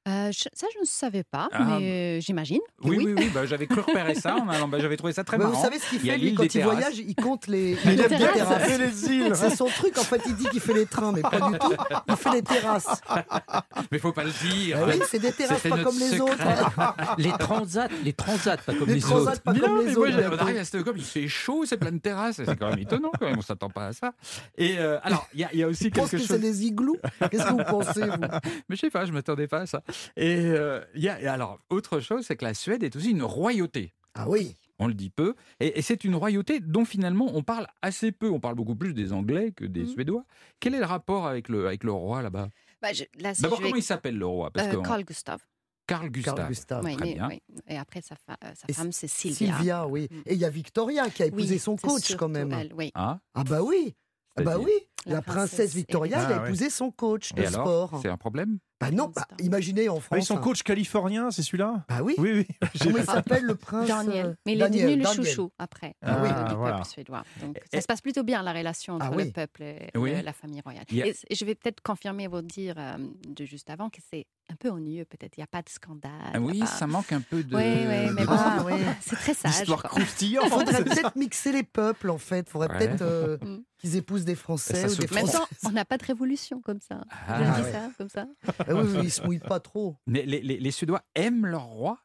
Euh, je- ça, je ne savais pas, Ah. mais euh, j'imagine. que Oui, oui, oui. bah, j'avais cru repérer ça en allant. bah, j'avais trouvé ça très Mais marrant. vous savez ce qu'il Il y a fait, lui, l'île quand des il terrasses. voyage, il compte les, [laughs] il aime les terrasses. terrasses. Et les îles. C'est son truc, en fait, il dit qu'il fait les trains, mais pas du tout. Il fait les terrasses. [laughs] Mais faut pas le dire. Ah oui, c'est des terrasses C'était pas notre comme les secret. autres. [laughs] Les transats, les transats, pas comme Les les, transats autres. pas Mais comme non, les mais autres. moi, on bientôt. arrive à Stockholm, il fait chaud, c'est plein de terrasses. C'est quand même étonnant, quand même. On s'attend pas à ça. Et euh, alors, il y, a- il y a aussi Je pense quelque que c'est chose. des igloos? Qu'est-ce que vous pensez, vous? Mais je sais pas, je m'attendais pas à ça. Et euh, il y a, et alors, autre chose, c'est que la Suède est aussi une royauté. Ah oui. On le dit peu. Et, et c'est une royauté dont finalement on parle assez peu. On parle beaucoup plus des Anglais que des Mhm. Suédois. Quel est le rapport avec le, avec le roi là-bas? Bah, je- là, si D'abord, vais- comment il s'appelle le roi? Parce Euh, que Carl Gustav. Carl Gustave. Carl Gustave. Oui, très bien. oui. Et après, sa, fa- euh, sa Et femme, c'est Sylvia. Sylvia, oui. Mm. Et il y a Victoria qui a épousé Oui, son coach, quand même. elle, oui. Ah, Ah bah oui. Ah bah oui. La, La princesse, princesse Victoria, elle a Ah, épousé son coach de et sport. C'est un problème Bah non, bah, imaginez en Ah, France. ils sont un- coach californien, c'est celui-là? Bah oui. Oui, oui. J'ai- [laughs] Comment il s'appelle le prince Daniel. euh, Mais il est devenu le chouchou après Ah euh, oui. du voilà. peuple suédois. Donc Et- ça se passe plutôt bien la relation entre Ah oui. le peuple et Oui. la famille royale. Et, je vais peut-être confirmer vos dires euh, de juste avant que c'est un peu ennuyeux peut-être. Il n'y a pas de scandale. Ah Oui, pas- ça manque un peu de. Oui, oui, mais bon, Ah, ouais. c'est très sage. L'histoire quoi. Il croustillante. faudrait [laughs] peut-être mixer les peuples, en fait. Il faudrait Ouais. peut-être euh, Mm. qu'ils épousent des Français Ça se même temps, on n'a pas de révolution comme ça. Ah, je dis ouais. ça comme ça. Ah oui, oui, ils se mouillent pas trop. Mais les, les- les Suédois aiment leur roi?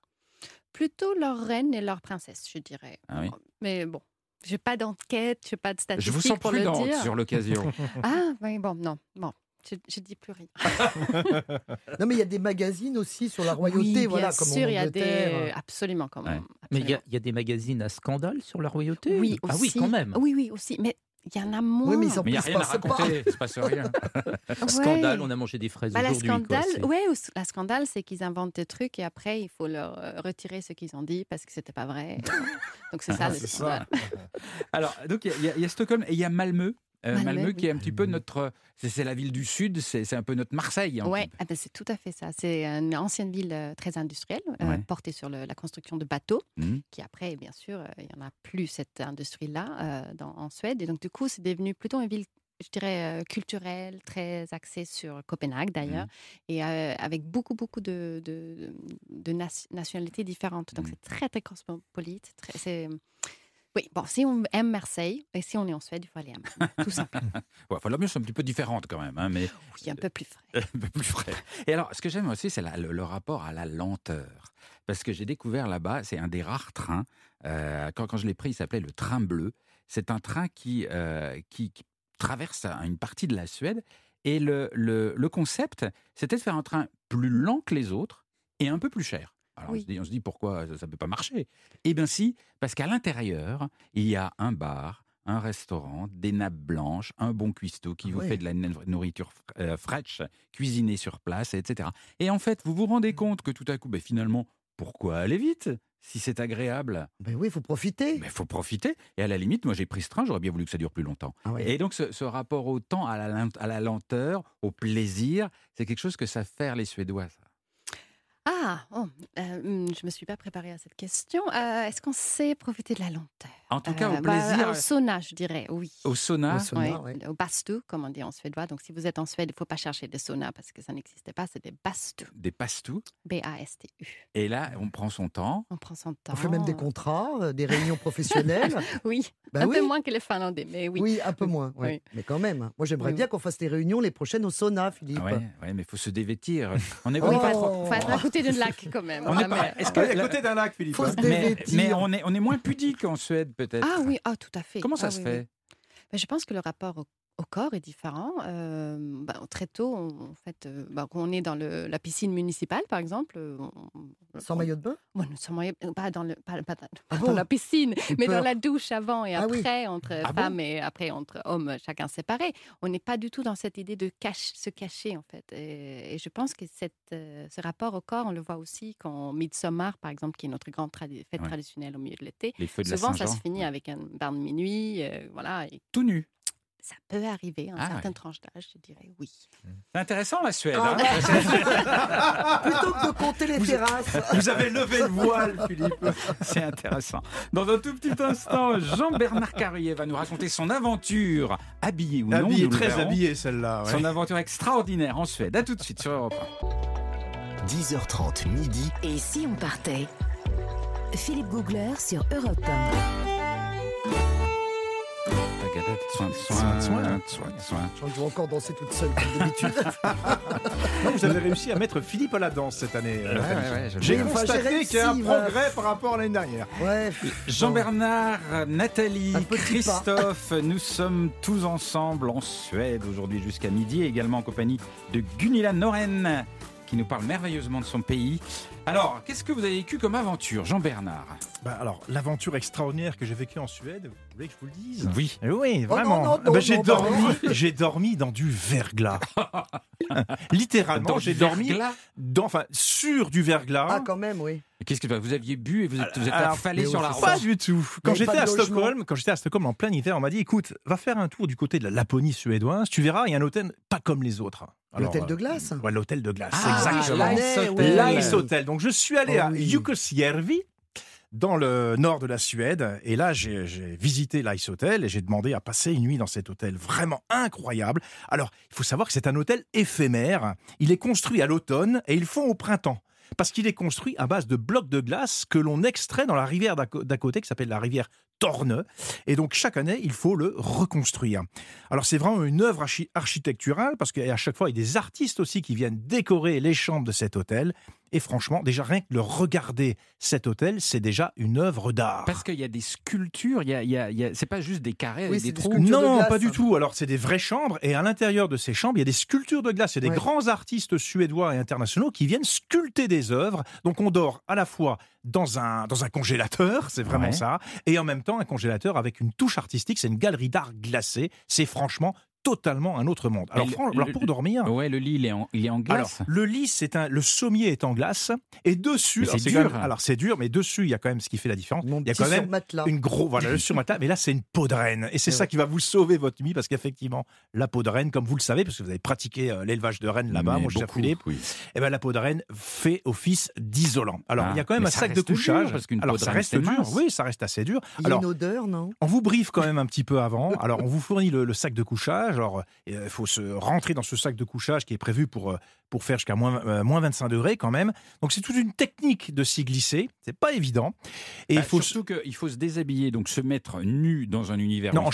Plutôt leur reine et leur princesse, je dirais. Ah oui. Mais bon, j'ai pas d'enquête, j'ai pas de Je statistiques vous sens pour le prudente dire. sur l'occasion. [laughs] Ah, oui, bon, non, bon, je, je dis plus rien. [laughs] Non, mais il y a des magazines aussi sur la royauté, oui, voilà, bien comme sûr, il y a des absolument comme Ouais. Mais il y, a- y des magazines à scandale sur la royauté? Oui Ah oui, quand même. Oui, oui aussi, mais il y en a moins. Oui, mais il n'y a rien à raconter, [laughs] il se passe rien. Scandale, on a mangé des fraises Bah, la aujourd'hui. quoi, scandale, c'est- ouais, la scandale, c'est qu'ils inventent des trucs et après il faut leur euh, retirer ce qu'ils ont dit parce que c'était pas vrai. [laughs] Donc c'est ça le c'est ça. scandale. [laughs] Alors, donc, il y, y a Stockholm et il y a Malmö. Euh, Malmö, Malmö, oui. qui est un petit peu notre. C'est c'est la ville du Sud, c'est un peu notre Marseille. peu. ah ben, c'est tout à fait ça. C'est une ancienne ville euh, très industrielle, euh, portée sur le- la construction de bateaux, Mhm. qui après, bien sûr, euh, il n'y en a plus cette industrie-là euh, en Suède. Et donc, du coup, c'est devenu plutôt une ville, je dirais, euh, culturelle, très axée sur Copenhague d'ailleurs, et euh, avec beaucoup, beaucoup de, de, de nas- nationalités différentes. Donc, Mhm. c'est très, très cosmopolite. Très, c'est... Oui, bon, si on aime Marseille, et si on est en Suède, il faut aller à Malmö, [laughs] tout simplement. Ouais, enfin, l'ambiance est un petit peu différente quand même, hein, mais Oui, un peu plus frais. [laughs] un peu plus frais. Et alors, ce que j'aime aussi, c'est la- le, le rapport à la lenteur. Parce que j'ai découvert là-bas, c'est un des rares trains. euh, quand, quand je l'ai pris, il s'appelait le train bleu. C'est un train qui, euh, qui, qui traverse une partie de la Suède. Et le, le, le concept, c'était de faire un train plus lent que les autres et un peu plus cher. Alors on, se dit, on se dit pourquoi ça ne peut pas marcher? Eh bien si, parce qu'à l'intérieur, il y a un bar, un restaurant, des nappes blanches, un bon cuistot qui Ah vous ouais. fait de la nou- nourriture euh, fraîche, cuisinée sur place, etc. Et en fait, vous vous rendez compte que tout à coup, ben, finalement, pourquoi aller vite si c'est agréable? Ben oui, il faut profiter. Mais il faut profiter. Et à la limite, moi j'ai pris ce train, j'aurais bien voulu que ça dure plus longtemps. Ah ouais. Et donc ce, ce rapport au temps, à la, à la lenteur, au plaisir, c'est quelque chose que savent faire les Suédois. ça. Ah, oh, euh, je me suis pas préparée à cette question. Euh, Est-ce qu'on sait profiter de la lenteur? En tout cas, Euh, au bah, plaisir, Au sauna, je dirais, oui. au sauna. Au sauna. Oui, ouais. Au bastu, comme on dit en suédois. Donc, si vous êtes en Suède, il ne faut pas chercher des saunas parce que ça n'existait pas. C'est des bastu. des passe-tout. B-A-S-T-U. Et là, on prend son temps. On prend son temps. On fait même des contrats, euh, des réunions [laughs] professionnelles. Oui, Bah un oui. peu moins que les Finlandais, mais oui. Oui, un peu moins. ouais. Oui. Mais quand même. Moi, j'aimerais Oui, bien qu'on fasse les réunions les prochaines au sauna, Philippe. Ah ouais, ouais, mais il faut se dévêtir. On est [laughs] Oh. pas trop. faut [laughs] côté d'un lac quand même. On Ah, pas- Est-ce que Ah, à côté d'un lac, Philippe. Hein. mais, on est on est moins pudique en Suède peut-être. Ah oui, ah, tout à fait. Comment ça Ah se oui, fait? oui. Ben, Je pense que le rapport au, au corps est différent. Euh, ben, très tôt, on, en fait, euh, ben, quand on est dans le- la piscine municipale, par exemple. on- Sans on- maillot de bain? Bon, sommes moyen- pas dans, le, pas, pas dans- [laughs] Ah dans bon? la piscine, J'ai mais peur. dans la douche avant et Ah oui. après, entre Ah bon? femmes et après entre hommes, chacun séparé. On n'est pas du tout dans cette idée de cache, se cacher, en fait. Et, et je pense que cette, ce rapport au corps, on le voit aussi quand Midsommar, par exemple, qui est notre grande tradi- fête Ouais. traditionnelle au milieu de l'été. Les feux de la Souvent, ça se finit avec un bain de minuit, euh, voilà. et Tout nu. Ça peut arriver à une Ah certaine ouais. tranche d'âge, je dirais oui. C'est intéressant la Suède. Ah, hein [laughs] Plutôt que de compter les terrasses. [laughs] Vous avez levé le voile, Philippe. [laughs] C'est intéressant. Dans un tout petit instant, Jean-Bernard Carrier va nous raconter son aventure, habillé ou non. Habillé, le très habillé celle-là. ouais. Son aventure extraordinaire en Suède. À tout de suite sur Europe 10h30 midi. Et si on partait? Philippe Googler sur Europe 1. 1. Soin, Soin, soin. soin, soin. Je dois encore danser toute seule comme d'habitude. [laughs] Non, vous avez réussi à mettre Philippe à la danse cette année. euh, Ouais, ouais, je J'ai constaté qu'il y a un progrès par rapport à l'année dernière. Ouais. Jean-Bernard, Nathalie, Christophe, nous sommes tous ensemble en Suède aujourd'hui jusqu'à midi, également en compagnie de Gunilla Noren, qui nous parle merveilleusement de son pays. Alors, qu'est-ce que vous avez vécu comme aventure, Jean-Bernard Bah, alors, l'aventure extraordinaire que j'ai vécue en Suède, vous voulez que je vous le dise Oui. Eh Oui, Oh vraiment. non, Bah, j'ai dormi, [laughs] j'ai dormi dans du verglas. [laughs] Littéralement, j'ai dormi dans, enfin, sur du verglas. Ah, quand même, oui. Qu'est-ce que vous aviez bu et vous êtes, vous êtes Alors, affalé sur la roche Pas du tout. Quand j'étais à logement. Stockholm, quand j'étais à Stockholm en plein hiver, on m'a dit écoute, va faire un tour du côté de la Laponie suédoise. Tu verras, il y a un hôtel pas comme les autres. L'hôtel de glace Ouais, l'hôtel de glace, Ah, exactement. l'Ice Hotel. Donc je suis allé Oh à oui. Jukkasjärvi, dans le nord de la Suède, et là j'ai visité l'Ice Hotel et j'ai demandé à passer une nuit dans cet hôtel vraiment incroyable. Alors il faut savoir que c'est un hôtel éphémère. Il est construit à l'automne et ils font au printemps. Parce qu'il est construit à base de blocs de glace que l'on extrait dans la rivière d'à côté, qui s'appelle la rivière Torne. Et donc chaque année, il faut le reconstruire. Alors c'est vraiment une œuvre archi- architecturale parce qu'à chaque fois, il y a des artistes aussi qui viennent décorer les chambres de cet hôtel. Et franchement, déjà rien que le regarder cet hôtel, c'est déjà une œuvre d'art. Parce qu'il y a des sculptures, il y a, il y a- il y a- c'est pas juste des carrés avec c'est des des trous. de Non, glace. pas du tout. Alors, c'est des vraies chambres, et à l'intérieur de ces chambres, il y a des sculptures de glace. Il y a des Ouais. grands artistes suédois et internationaux qui viennent sculpter des œuvres. Donc, on dort à la fois dans un, dans un congélateur, c'est vraiment Ouais. ça, et en même temps un congélateur avec une touche artistique. C'est une galerie d'art glacé. C'est franchement totalement un autre monde. Alors, Et le- le- pour dormir. Ouais, le lit, il est en, il est en Alors, glace. le lit, c'est un, le sommier est en glace, et dessus, c'est dur. même- alors c'est dur, mais dessus, il y a quand même ce qui fait la différence. Mon il y a quand même surmatelas. une gros, voilà, le surmatelas, mais là, c'est une peau de renne. Et c'est Et ça ouais. qui va vous sauver votre nuit, parce qu'effectivement, la peau de renne, comme vous le savez, parce que vous avez pratiqué euh, l'élevage de rennes là-bas, mon cher Philippe, oui. eh ben, la peau de renne fait office d'isolant. Alors, Ah, il y a quand même un sac de dur, couchage. parce qu'une Alors, peau de ça reste dur. mince. Oui, ça reste assez dur. Il y a une odeur, non? on vous briefe quand même un petit peu avant. Alors, on vous fournit le sac de couchage. Alors, il faut se rentrer dans ce sac de couchage qui est prévu pour, euh, pour faire jusqu'à moins, euh, moins 25 degrés quand même. Donc, c'est toute une technique de s'y glisser. C'est pas évident. Et Bah, il faut se- surtout qu'il faut se déshabiller, donc se mettre nu dans un univers. non, en,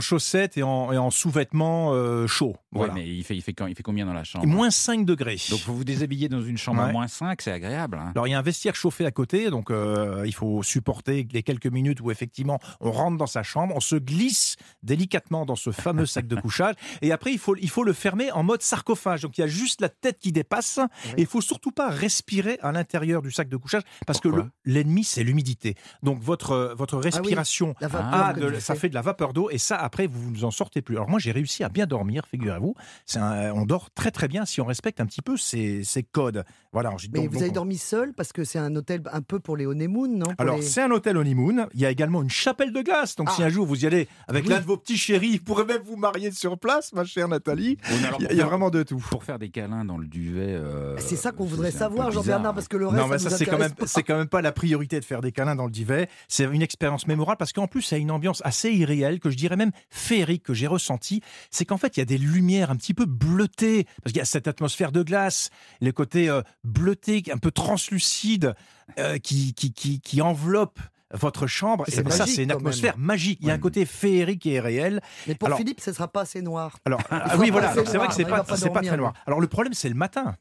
chaussettes et en, sous-vêtements euh, chauds. Ouais, Voilà. mais il fait, il, fait, quand- il fait combien dans la chambre? Et moins 5 degrés. Donc vous vous déshabillez dans une chambre à moins 5, c'est agréable. hein. Alors il y a un vestiaire chauffé à côté, donc euh, il faut supporter les quelques minutes où effectivement on rentre dans sa chambre, on se glisse délicatement dans ce fameux sac de couchage, et après il faut, il faut le fermer en mode sarcophage. Donc il y a juste la tête qui dépasse, et il faut surtout pas respirer à l'intérieur du sac de couchage, parce que Pourquoi? le- l'ennemi c'est l'humidité. Donc votre, euh, votre respiration vapeur Ah, que a de- tu ça fait de la vapeur d'eau, et ça après vous vous en sortez plus. Alors moi j'ai réussi à bien dormir, figurez-vous. C'est un- on dort très très bien si on respecte un petit peu ces, ces codes. Voilà. Mais vous donc, avez on- dormi seul parce que c'est un hôtel un peu pour les honeymoon, non? Pour alors, les- c'est un hôtel honeymoon. Il y a également une chapelle de glace. Donc, si Ah. un jour vous y allez avec Oui. l'un de vos petits chéris, vous pourrez même vous marier sur place, ma chère Nathalie. Bon, alors, Il y a, il y a vraiment de tout. Pour faire des câlins dans le le duvet. euh, C'est ça qu'on voudrait savoir, Jean-Bernard, parce que le reste, Non, mais ça, ça, c'est quand même, pas. c'est quand même pas la priorité de faire des câlins dans le divan. C'est une expérience mémorable parce qu'en plus, ça a une ambiance assez irréelle, que je dirais même féerique, que j'ai ressenti. C'est qu'en fait, il y a des lumières un petit peu bleutées, parce qu'il y a cette atmosphère de glace, les côtés euh, bleutés, un peu translucides, euh, qui, qui, qui, qui enveloppent votre chambre. C'est Et ben ça, c'est une même. atmosphère magique. Il y a un côté féerique et réel. Mais pour Alors- Philippe, ce sera pas assez noir. Alors, [laughs] ah oui, voilà. c'est vrai que c'est pas, pas très noir. Alors, le problème, c'est le matin.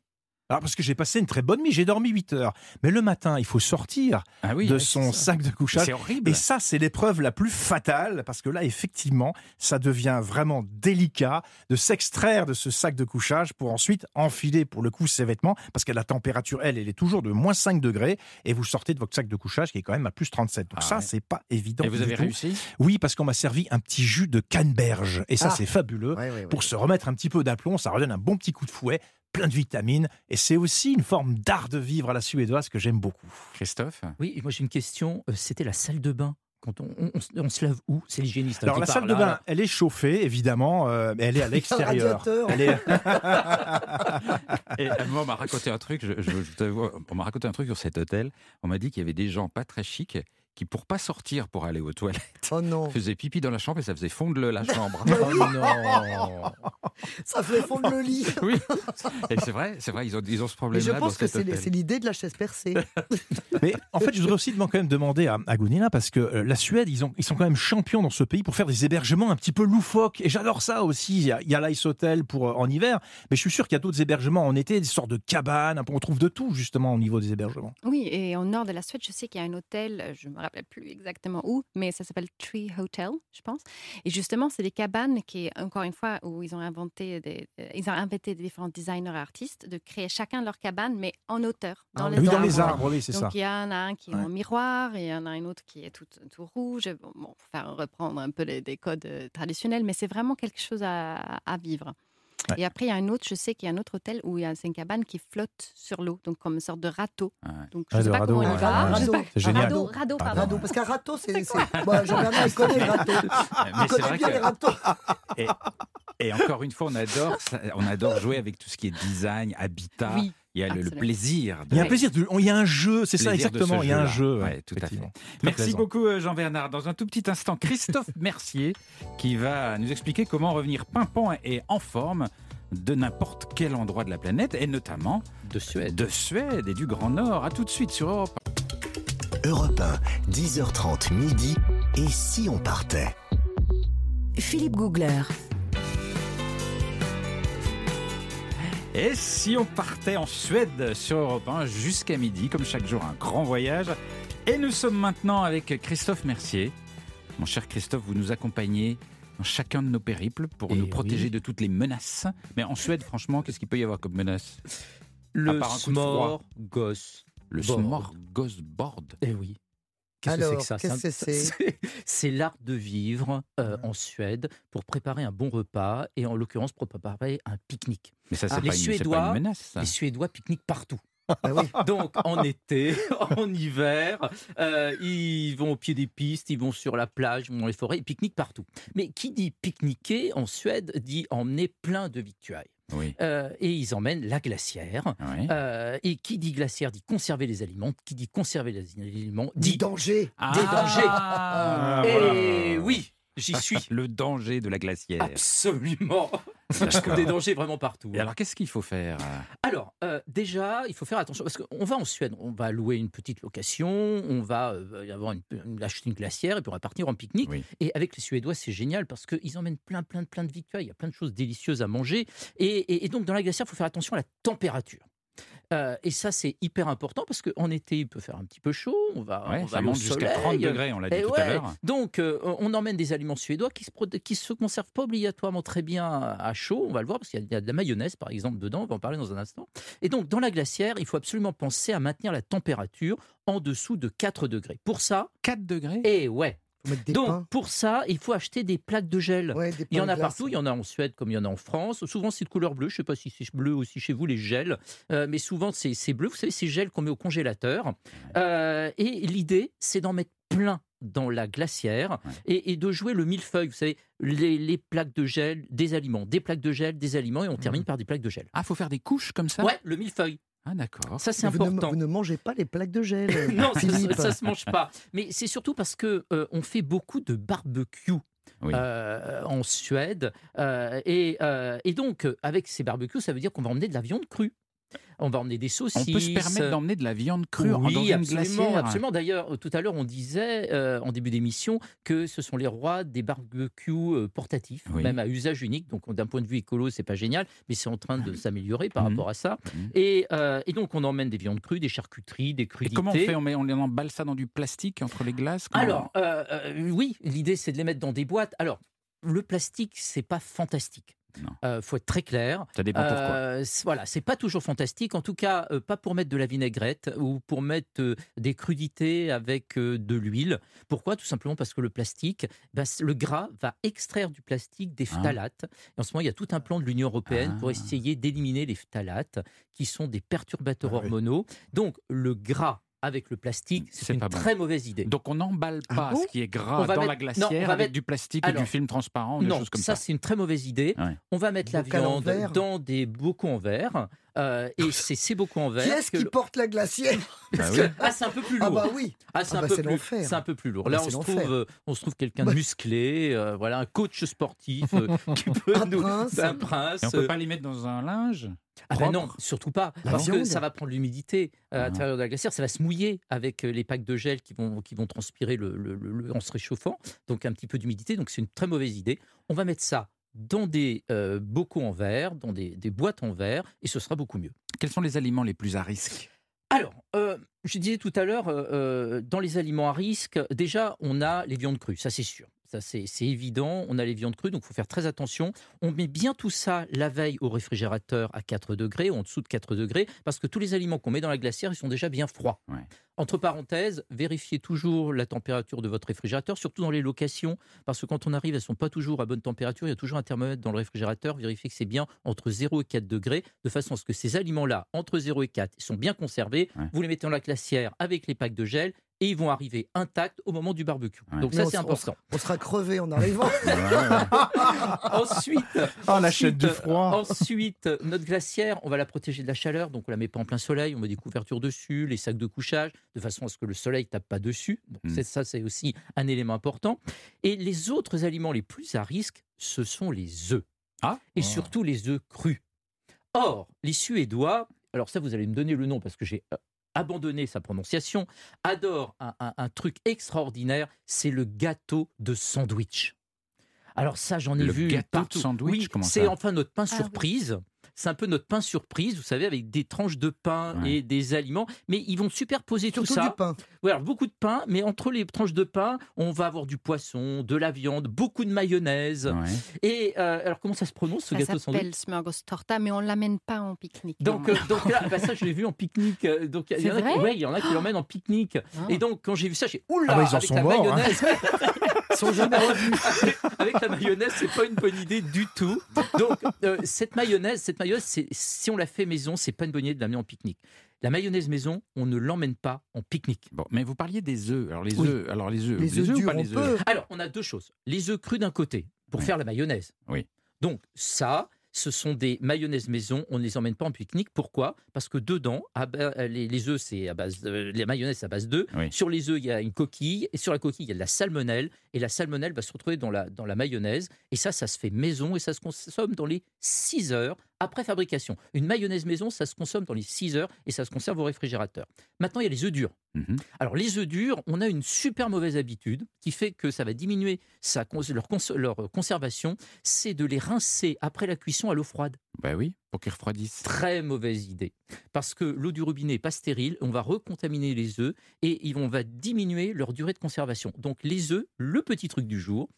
Alors, parce que j'ai passé une très bonne nuit, j'ai dormi 8 heures. Mais le matin, il faut sortir Ah oui, de ouais, son sac de couchage. C'est horrible. Et ça, c'est l'épreuve la plus fatale, parce que là, effectivement, ça devient vraiment délicat de s'extraire de ce sac de couchage pour ensuite enfiler, pour le coup, ses vêtements, parce que la température, elle, elle est toujours de moins 5 degrés, et vous sortez de votre sac de couchage qui est quand même à plus 37. Donc Ah ça, ouais. c'est pas évident. Et vous avez tout. réussi? Oui, parce qu'on m'a servi un petit jus de canneberge, et ça, Ah. c'est fabuleux. Ouais. Pour se remettre un petit peu d'aplomb, ça redonne un bon petit coup de fouet, plein de vitamines, et c'est aussi une forme d'art de vivre à la suédoise que j'aime beaucoup. Christophe Oui, moi j'ai une question. Euh, C'était la salle de bain. Quand on, on- on se- lave où? C'est l'hygiéniste. hein, Alors la salle de bain, elle est chauffée évidemment, euh, mais elle est à [laughs] l'extérieur. est... [laughs] Et euh, moi, on m'a raconté un truc, je, je- je on m'a raconté un truc sur cet hôtel. On m'a dit qu'il y avait des gens pas très chics qui, pour pas sortir pour aller aux toilettes, Oh non, faisaient pipi dans la chambre et ça faisait fondre le- la [laughs] chambre. Oh non ça fait fondre le lit. [laughs] oui, et c'est vrai, c'est vrai, ils ont, ils ont ce Mais problème-là. je pense dans que c'est l'idée de la chaise percée. [laughs] Mais en fait, je voudrais aussi quand même demander à, à Gunilla, parce que euh, la Suède, ils, ont, ils sont quand même champions dans ce pays pour faire des hébergements un petit peu loufoques. Et j'adore ça aussi. Il y a, il y a l'Ice Hotel pour, euh, en hiver, mais je suis sûr qu'il y a d'autres hébergements en été, des sortes de cabanes. On trouve de tout justement au niveau des hébergements. Oui, et au nord de la Suède, je sais qu'il y a un hôtel, je ne me rappelle plus exactement où, mais ça s'appelle Tree Hotel, je pense. Et justement, c'est des cabanes qui, encore une fois, où ils ont inventé des, euh, ils ont inventé des différents designers et artistes de créer chacun leur cabane, mais en hauteur, dans Ah les oui, arbres. dans les arbres, oui, c'est Donc il y en a un qui est en miroir et il y en a un autre qui est tout, tout rouge, bon, pour faire reprendre un peu les, des codes euh, traditionnels, mais c'est vraiment quelque chose à, à vivre. Ouais. Et après, il y a un autre, je sais qu'il y a un autre hôtel où il y a une cabane qui flotte sur l'eau, donc comme une sorte de râteau. Ah ouais. Donc je Ah, sais de pas radeau, comment il va. Radeau. C'est génial. Radeau, radeau, pardon. Radeau, parce qu'un râteau, c'est. c'est- Bah, Jean-Bernard, il connaît le râteau. Mais Il c'est connaît vrai bien les que, râteaux. et, et encore une fois, on adore, ça- on adore jouer avec tout ce qui est design, habitat. Oui, Il y a le, plaisir. de- Il y a un plaisir, de, il y a un jeu, c'est ça exactement, il y a un jeu. Ouais, tout à fait. Merci plaisant. beaucoup euh, Jean-Bernard. Dans un tout petit instant, Christophe [laughs] Mercier qui va nous expliquer comment revenir pimpant et en forme de n'importe quel endroit de la planète et notamment De Suède. de Suède et du Grand Nord. À tout de suite sur Europe. Europe 1, 10h30 midi. Et si on partait? Philippe Googler. Et si on partait en Suède sur Europe 1 jusqu'à midi, comme chaque jour, un grand voyage. Et nous sommes maintenant avec Christophe Mercier. Mon cher Christophe, vous nous accompagnez dans chacun de nos périples pour Eh nous protéger oui. de toutes les menaces. Mais en Suède, franchement, qu'est-ce qu'il peut y avoir comme menace? Le. Smorgos. Le Board. smorgasbord. Eh oui. Qu'est-ce que Alors, c'est que ça? C'est l'art de vivre euh, en Suède pour préparer un bon repas et en l'occurrence pour préparer un pique-nique. Mais ça, c'est Ah, pas, pas une menace. ça. Les Suédois pique-niquent partout. Ah oui. [laughs] Donc en été, [laughs] en hiver, euh, ils vont au pied des pistes, ils vont sur la plage, ils vont dans les forêts, ils pique-niquent partout. Mais qui dit pique-niquer en Suède dit emmener plein de victuailles. Oui. Euh, et ils emmènent la glacière. oui. Euh, et qui dit glacière dit conserver les aliments. Qui dit conserver les aliments Dit dit. danger. des dangers. Ah, et voilà. oui, j'y [laughs] suis. Le danger de la glacière. Absolument. [laughs] Je trouve des dangers vraiment partout. Et alors, qu'est-ce qu'il faut faire Alors, euh, déjà, il faut faire attention parce qu'on va en Suède, on va louer une petite location, on va euh, avoir une, une- acheter une glacière et puis on va partir en pique-nique. Oui. Et avec les Suédois, c'est génial parce qu'ils emmènent plein, plein, plein de victuailles. Il y a plein de choses délicieuses à manger. Et, et- et donc, dans la glacière, il faut faire attention à la température. Euh, et ça, c'est hyper important parce qu'en été, il peut faire un petit peu chaud. On va, Ouais, on va Ça monte jusqu'à 30 soleil. degrés, on l'a dit Eh tout à l'heure. Donc, euh, on emmène des aliments suédois qui se, qui se conservent pas obligatoirement très bien à chaud. On va le voir parce qu'il y a- il y, a de la mayonnaise, par exemple, dedans. On va en parler dans un instant. Et donc, dans la glacière, il faut absolument penser à maintenir la température en dessous de 4 degrés. Pour ça, 4 degrés? Et ouais. Donc, pains. pour ça, il faut acheter des plaques de gel. Ouais, Il y en a partout, il y en a en Suède comme il y en a en France. Souvent, c'est de couleur bleue. Je ne sais pas si c'est bleu aussi chez vous, les gels. Euh, mais souvent, c'est bleu. Vous savez, ces gels qu'on met au congélateur. Euh, et l'idée, c'est d'en mettre plein dans la glacière et, et de jouer le millefeuille. Vous savez, les, les plaques de gel, des aliments, des plaques de gel, des aliments, et on termine par des plaques de gel. Ah, faut faire des couches comme ça? Ouais, le millefeuille. Ah, d'accord. Ça, c'est ne- important. Vous ne, mangez pas les plaques de gel. [laughs] non, ça, ça se mange pas. Mais c'est surtout parce que euh, on fait beaucoup de barbecue. Oui. euh, en Suède Euh, et, euh, et donc avec ces barbecues ça veut dire qu'on va emmener de la viande crue on va emmener des saucisses On peut se permettre d'emmener de la viande crue oui, dans une absolument, glacière. absolument. D'ailleurs, tout à l'heure, on disait euh, en début d'émission que ce sont les rois des barbecues euh, portatifs, Oui. même à usage unique. Donc, d'un point de vue écolo, c'est pas génial, mais c'est en train de s'améliorer par Mhm. rapport à ça. Et, euh, et donc, on emmène des viandes crues, des charcuteries, des Et crudités. comment on fait? On, met, on emballe ça dans du plastique entre les glaces? Alors, euh, oui, l'idée c'est de les mettre dans des boîtes. Alors, le plastique, c'est pas fantastique. Non. Euh, faut être très clair. Ça dépend. Euh, voilà, c'est pas toujours fantastique. En tout cas, euh, pas pour mettre de la vinaigrette ou pour mettre euh, des crudités avec de l'huile. Pourquoi? Tout simplement parce que le plastique, bah, le gras va extraire du plastique des Ah. phtalates. Et en ce moment, il y a tout un plan de l'Union européenne pour Ah. essayer d'éliminer les phtalates, qui sont des perturbateurs Ah oui. hormonaux. Donc, le gras avec le plastique, C'est une pas bon. très mauvaise idée. Donc on n'emballe Ah pas bon ce qui est gras dans mettre- la non, glacière on va avec mettre- du plastique ou Alors, du film transparent, des non, choses comme ça ça. c'est une très mauvaise idée. Ouais. On va mettre la viande dans des bocaux en verre. Euh, et c'est ces bocaux en Qui verre. est-ce que qui le- porte la glacière [laughs] Bah oui. Ah, c'est un peu plus Ah lourd. bah oui. Ah, c'est Ah un, bah, peu c'est plus- un peu plus lourd. Là, on, se trouve, euh, on se trouve quelqu'un de Bah. musclé, euh, voilà, un coach sportif euh, [laughs] qui peut Un nous. prince. Un prince. Et on peut pas les mettre dans un linge Ah ben non, surtout pas. La parce que ça va prendre l'humidité à Ah. l'intérieur de la glacière, ça va se mouiller avec les packs de gel qui vont, qui vont transpirer le- le- en se réchauffant. Donc un petit peu d'humidité, donc c'est une très mauvaise idée. On va mettre ça dans des euh, bocaux en verre, dans des, des boîtes en verre, et ce sera beaucoup mieux. Quels sont les aliments les plus à risque? Alors, euh, je disais tout à l'heure, euh, euh, dans les aliments à risque, déjà, on a les viandes crues, ça c'est sûr. Ça, c'est évident, on a les viandes crues, donc il faut faire très attention. On met bien tout ça la veille au réfrigérateur à 4 degrés, ou en dessous de 4 degrés, parce que tous les aliments qu'on met dans la glacière, ils sont déjà bien froids. Ouais. Entre parenthèses, vérifiez toujours la température de votre réfrigérateur, surtout dans les locations, parce que quand on arrive, elles ne sont pas toujours à bonne température. Il y a toujours un thermomètre dans le réfrigérateur. Vérifiez que c'est bien entre 0 et 4 degrés, de façon à ce que ces aliments-là, entre 0 et 4, ils sont bien conservés. Ouais. Vous les mettez dans la glacière avec les packs de gel et ils vont arriver intacts au moment du barbecue. Ouais. Donc Mais ça, c'est important. On sera crevé en arrivant. [laughs] ensuite, la ensuite, chaîne du froid. Ensuite, notre glacière, on va la protéger de la chaleur, donc on la met pas en plein soleil, on met des couvertures dessus, les sacs de couchage, de façon à ce que le soleil tape pas dessus. Donc Mm. c'est- ça, c'est aussi un élément important. Et les autres aliments les plus à risque, ce sont les œufs, Ah et Oh. surtout les œufs crus. Or, les Suédois, alors ça, vous allez me donner le nom parce que j'ai euh, abandonné sa prononciation, adorent un, un- un truc extraordinaire, c'est le gâteau de sandwich. Alors ça, j'en ai Le vu gâteau de partout. sandwich, Oui, comment c'est enfin notre pain Ah oui. C'est un peu notre pain surprise, vous savez, avec des tranches de pain Ouais. et des aliments. Mais ils vont superposer tout ça. du pain. Voilà, beaucoup de pain, mais entre les tranches de pain, on va avoir du poisson, de la viande, beaucoup de mayonnaise. Ouais. Et euh, alors, comment ça se prononce ce Ça gâteau sandwich s'appelle smörgåstorta, mais on ne l'amène pas en pique-nique. donc, euh, donc là, bah ça, je l'ai vu en pique-nique. euh, Donc, il y, en a qui- vrai ouais, il y en a qui l'emmènent en pique-nique. Ah. Et donc, quand j'ai vu ça, j'ai oula, Ah bah, ils en avec sont la morts, hein. mayonnaise. [laughs] Ils sont jamais revenus. avec, [laughs] avec la mayonnaise, c'est pas une bonne idée du tout. Donc, euh, cette mayonnaise, cette mayonnaise, si on la fait maison, c'est pas une bonne idée de l'amener en pique-nique. La mayonnaise maison, on ne l'emmène pas en pique-nique. Bon, mais vous parliez des œufs. Alors les Oui. œufs, alors les œufs, Les œufs ou durs, pas on les œufs? Peut. Alors, on a deux choses. Les œufs crus d'un côté, pour Oui. faire la mayonnaise. Oui. Donc, ça, ce sont des mayonnaises maison, on ne les emmène pas en pique-nique. Pourquoi? Parce que dedans, les, les œufs, c'est à base de, les mayonnaises, c'est à base d'œufs. Oui. Sur les œufs, il y a une coquille, et sur la coquille, il y a de la salmonelle, et la salmonelle va se retrouver dans la, dans la mayonnaise, et ça, ça se fait maison, et ça se consomme dans les 6 heures après fabrication. Une mayonnaise maison, ça se consomme dans les 6 heures, et ça se conserve au réfrigérateur. Maintenant, il y a les œufs durs. Mhm. Alors les œufs durs, on a une super mauvaise habitude qui fait que ça va diminuer sa leur, cons- leur conservation, c'est de les rincer après la cuisson à l'eau froide. Bah oui, pour qu'ils refroidissent. Très mauvaise idée. Parce que l'eau du robinet n'est pas stérile, on va recontaminer les œufs et on va diminuer leur durée de conservation. Donc les œufs, le petit truc du jour,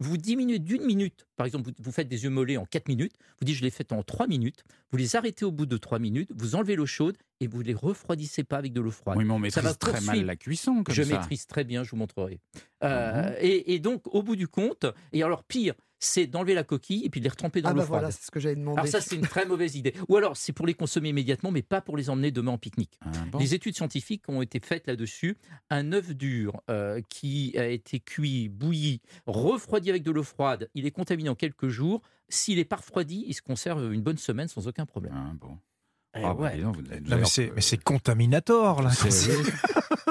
vous diminuez d'une minute. Par exemple, vous, vous faites des œufs mollets en 4 minutes, vous dites je les fais en 3 minutes, vous les arrêtez au bout de 3 minutes, vous enlevez l'eau chaude et vous les refroidissez pas avec de l'eau froide. Oui, mais on Ça va maîtrise très mal la cuisson comme je ça. maîtrise très bien, je vous montrerai. Euh, bon et, et donc, au bout du compte, et alors pire, c'est d'enlever la coquille et puis de les retremper dans Ah l'eau bah froide. voilà, c'est ce que j'avais demandé. Alors ça, c'est une très mauvaise idée. Ou alors, c'est pour les consommer immédiatement, mais pas pour les emmener demain en pique-nique. Ah, bon. Les études scientifiques ont été faites là-dessus. Un œuf dur euh, qui a été cuit, bouilli, refroidi avec de l'eau froide, il est contaminé en quelques jours. S'il est pas refroidi, il se conserve une bonne semaine sans aucun problème. Ah, bon. Eh Ah, bah, ouais. vous vous Non, mais c'est contaminator, là. [laughs]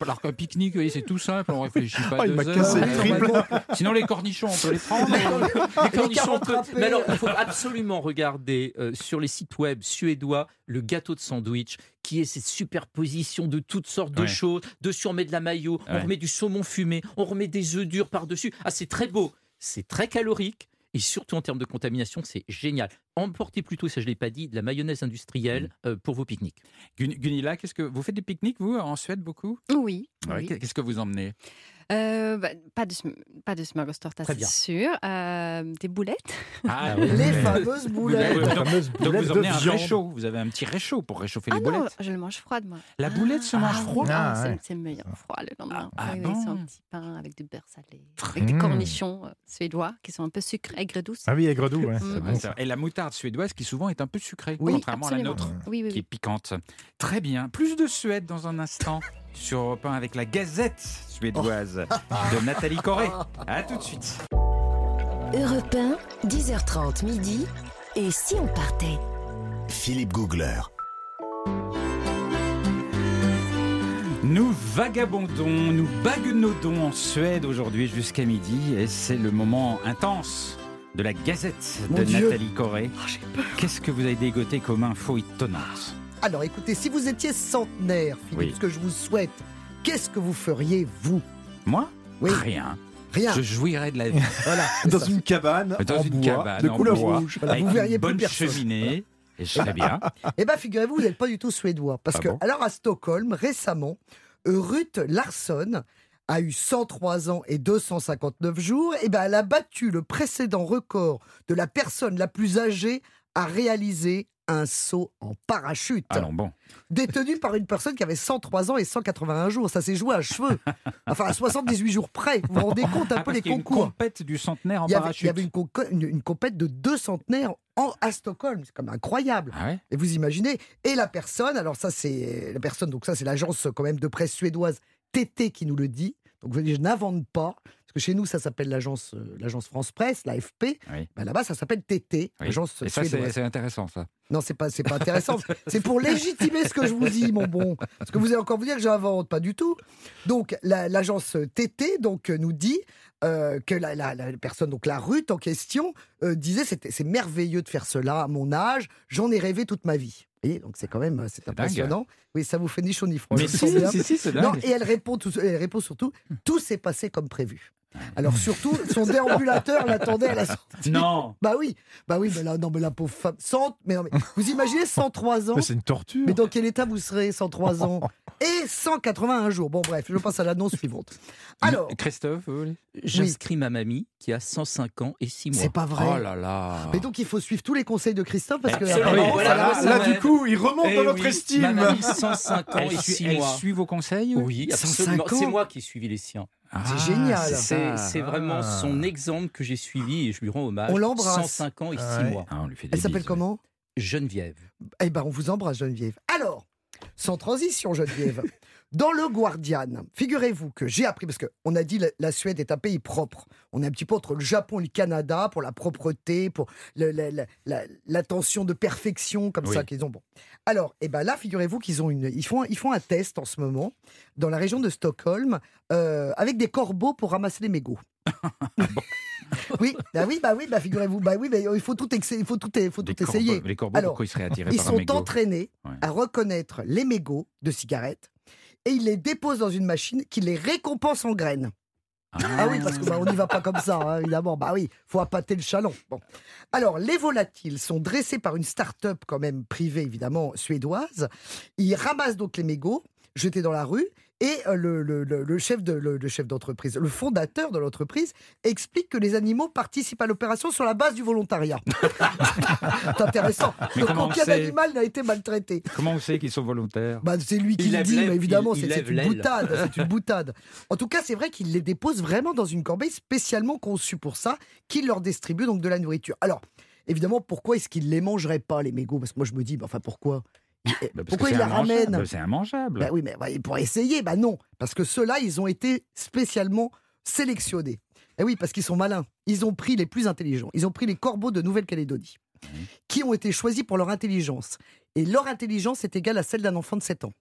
Alors qu'un pique-nique, oui, c'est tout simple, on réfléchit pas il deux m'a heures. cassé le Euh, triple. Sinon, les cornichons, on peut les prendre. Les cornichons, on peut- rattrapés. Mais alors, il faut absolument regarder euh, sur les sites web suédois le gâteau de sandwich, qui est cette superposition de toutes sortes de choses. Dessus, on met de la mayo, on remet du saumon fumé, on remet des œufs durs par-dessus. Ah, c'est très beau, c'est très calorique. Et surtout en termes de contamination, c'est génial. Emportez plutôt, ça je ne l'ai pas dit, de la mayonnaise industrielle euh, pour vos pique-niques. Gun- Gunilla, qu'est-ce que vous faites des pique-niques vous en Suède beaucoup? Oui. Ouais, oui. Qu'est-ce que vous emmenez? Euh, bah, pas de, pas de smörgåstårta, c'est bien. sûr. Euh, des boulettes. Ah, oui. Les fameuses boulettes. Donc- vous emmenez un réchaud, vous avez un petit réchaud pour réchauffer Ah les non, boulettes? je le mange froide, moi. La boulette se mange Ah, froid Ah, c'est- ouais. C'est meilleur froid le lendemain. Ah, oui, bon oui, c'est un petit pain avec du beurre salé. Avec des bien. cornichons euh, suédois qui sont un peu sucrés, aigres et douces. Ah oui, aigre doux, ouais. Mm. bon, vrai. Et la moutarde suédoise qui souvent est un peu sucrée, Oui, contrairement à la nôtre, Oui, oui, qui est piquante. Très bien. Plus de Suède dans un instant [laughs] sur Europe 1 avec la Gazette suédoise de Nathalie Corée. À tout de suite. Europe 1, 10h30 midi. Et si on partait? Philippe Googler. Nous vagabondons, nous baguenaudons en Suède aujourd'hui jusqu'à midi et c'est le moment intense de la Gazette Mon de Dieu. Nathalie Corée. Ah. Qu'est-ce que vous avez dégoté comme info étonnante Alors écoutez, si vous étiez centenaire, Philippe, Oui. ce que je vous souhaite, qu'est-ce que vous feriez, vous Moi Oui. Rien. Rien. Je jouirais de la vie. [laughs] Voilà. Dans ça. une cabane Dans en une bois, cabane de en couleur bois. rouge. Voilà, avec vous une verriez plus bonne cheminée. Et je serais bien. [laughs] Eh bien, figurez-vous, vous n'êtes pas du tout suédois. Parce Ah que, bon alors à Stockholm, récemment, euh, Ruth Larsson a eu 103 ans et 259 jours. Et ben, elle a battu le précédent record de la personne la plus âgée à réaliser un saut en parachute. Allons, bon. Détenue par une personne qui avait 103 ans et 181 jours. Ça s'est joué à cheveux. Enfin, à 78 jours près. Vous vous rendez compte un Ah, peu les qu'il y a une concours compète du centenaire en il avait, il parachute. y avait une, conco- une- une compète de deux centenaires en, à Stockholm. C'est comme incroyable. Ah ouais? Et vous imaginez Et la personne, alors ça c'est la personne, donc ça c'est l'agence quand même de presse suédoise TT qui nous le dit. Donc je n'invente pas, parce que chez nous ça s'appelle l'agence euh, l'agence France Presse, l'AFP. Oui. Ben là-bas ça s'appelle TT, Oui. l'agence Et ça, c'est intéressant, ça. Non, c'est pas c'est pas intéressant. [laughs] c'est pour légitimer ce que je vous dis, mon bon. Parce que vous allez encore vous dire que j'invente, pas du tout. Donc la- l'agence TT donc euh, nous dit euh, que la, la- la personne, donc la Ruth en question, euh, disait c'est merveilleux de faire cela à mon âge, j'en ai rêvé toute ma vie. Et donc c'est quand même euh, c'est dingue. impressionnant. Oui, ça vous fait ni chaud ni froid. Mais si, si, si, c'est Non, et elle répond, tout- elle répond surtout tout s'est passé comme prévu. Alors surtout, son déambulateur l'attendait à la sortie. Non Bah oui, bah oui, mais là, non, mais la pauvre femme, 100, mais non, mais vous imaginez 103 ans? Mais c'est une torture. mais dans quel état vous serez 103 ans? Et 181 jours Bon bref, je passe à l'annonce suivante. Alors, Christophe, vous voulez? J'inscris ma mamie qui a 105 ans et 6 mois. c'est pas vrai. Oh là là Mais donc il faut suivre tous les conseils de Christophe parce que Absolument. Ah oui, voilà, là, là, du coup, il remonte Eh dans notre oui, estime. Ma mamie, 105 ans elle, et suit, 6 elle mois. suit vos conseils? Oui, 105 absolument. C'est moi qui ai suivi les siens. Ah, C'est génial. C'est ça. c'est vraiment Ah. son exemple que j'ai suivi et je lui rends hommage. On l'embrasse. 105 ans et 6 Ah ouais. mois. Ah, on lui fait des Elle s'appelle comment? Geneviève. Eh ben on vous embrasse Geneviève. Alors, sans transition Geneviève. [laughs] Dans le Guardian, figurez-vous que j'ai appris, parce qu'on a dit la, la Suède est un pays propre. On est un petit peu entre le Japon et le Canada pour la propreté, pour l'attention de perfection comme Oui. ça qu'ils ont. Bon. Alors, eh ben là, figurez-vous qu'ils ont une, ils font, ils font un test en ce moment dans la région de Stockholm euh, avec des corbeaux pour ramasser les mégots. [laughs] oui, bah oui, bah oui, bah figurez-vous, bah oui, mais il faut tout, ex- il faut tout, il faut Les tout corbeaux- essayer. Les corbeaux, Alors, pourquoi ils seraient attirés Ils par un sont mégot? entraînés Ouais. à reconnaître les mégots de cigarettes et ils les déposent dans une machine qui les récompense en graines. Ah oui, parce que bah, n'y va pas comme ça, hein, évidemment. Bah oui, faut appâter le chaland. Bon. Alors, les volatiles sont dressés par une start-up quand même privée, évidemment, suédoise. Ils ramassent donc les mégots, jetés dans la rue, Et euh, le, le- le- le chef de le, le chef d'entreprise, le fondateur de l'entreprise, explique que les animaux participent à l'opération sur la base du volontariat. [laughs] C'est intéressant. Mais Donc comment on aucun sait animal n'a été maltraité. Comment on sait qu'ils sont volontaires Bah, c'est lui qui le dit, mais évidemment, c'est une boutade. [laughs] C'est une boutade. En tout cas, c'est vrai qu'il les dépose vraiment dans une corbeille spécialement conçue pour ça, qu'il leur distribue donc de la nourriture. Alors, évidemment, pourquoi est-ce qu'ils les mangeraient pas, les mégots? Parce que moi, je me dis, bah, enfin, pourquoi? Bah, Pourquoi ils la ramènent C'est immangeable. Bah oui, mais bah, pour essayer, bah non. Parce que ceux-là, ils ont été spécialement sélectionnés. Et oui, parce qu'ils sont malins. Ils ont pris les plus intelligents. Ils ont pris les corbeaux de Nouvelle-Calédonie, qui ont été choisis pour leur intelligence. Et leur intelligence est égale à celle d'un enfant de 7 ans.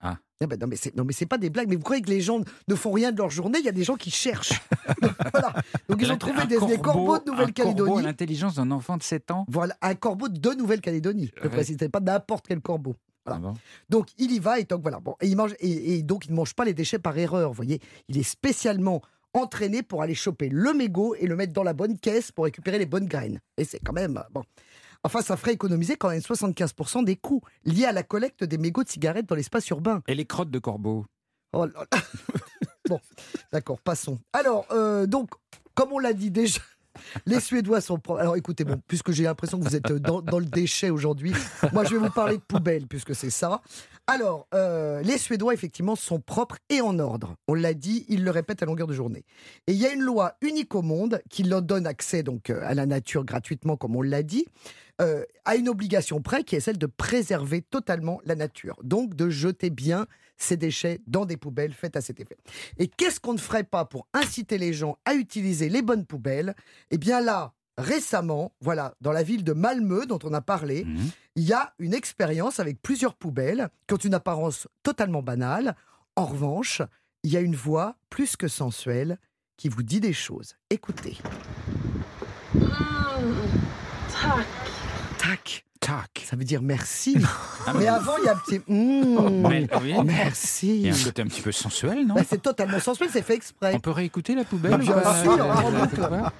Ah. Ah bah non, mais c'est, non, mais c'est pas des blagues. Mais vous croyez que les gens ne font rien de leur journée Il y a des gens qui cherchent. Donc, [laughs] voilà. Donc ils ont trouvé Un des, des corbeaux de Un corbeau Nouvelle-Calédonie. l'intelligence d'un enfant de 7 ans. Voilà, un corbeau de Nouvelle-Calédonie. Je Ouais. précise, c'est pas n'importe quel corbeau. Voilà. Ah bon Donc il y va et donc voilà. Bon, et il mange et, et donc il ne mange pas les déchets par erreur. Vous voyez, il est spécialement entraîné pour aller choper le mégot et le mettre dans la bonne caisse pour récupérer les bonnes graines. Et c'est quand même bon. Enfin, ça ferait économiser quand même 75% des coûts liés à la collecte des mégots de cigarettes dans l'espace urbain. Et les crottes de corbeau Oh là là. [laughs] bon, d'accord, passons. Alors, euh, donc, comme on l'a dit déjà, [laughs] les Suédois sont. Alors écoutez, bon, puisque j'ai l'impression que vous êtes dans, dans le déchet aujourd'hui, moi je vais vous parler de poubelle, puisque c'est ça. Alors, euh, les Suédois, effectivement, sont propres et en ordre. On l'a dit, ils le répètent à longueur de journée. Et il y a une loi unique au monde qui leur donne accès donc, euh, à la nature gratuitement, comme on l'a dit, euh, à une obligation près qui est celle de préserver totalement la nature. Donc de jeter bien ces déchets dans des poubelles faites à cet effet. Et qu'est-ce qu'on ne ferait pas pour inciter les gens à utiliser les bonnes poubelles? Eh bien là, récemment, voilà, dans la ville de Malmö dont on a parlé, Mhm. Il y a une expérience avec plusieurs poubelles qui ont une apparence totalement banale. En revanche, il y a une voix plus que sensuelle qui vous dit des choses. Écoutez. Tac. Tac. Ça veut dire merci. Ah, [laughs] Mais avant, il y a un petit. [laughs] Mmh. Mais- oui. Il Merci. y a un côté un petit peu sensuel, non Bah, c'est totalement sensuel, c'est fait exprès. On peut réécouter la poubelle Bah, bien sûr, Euh, en euh, boucle. quoi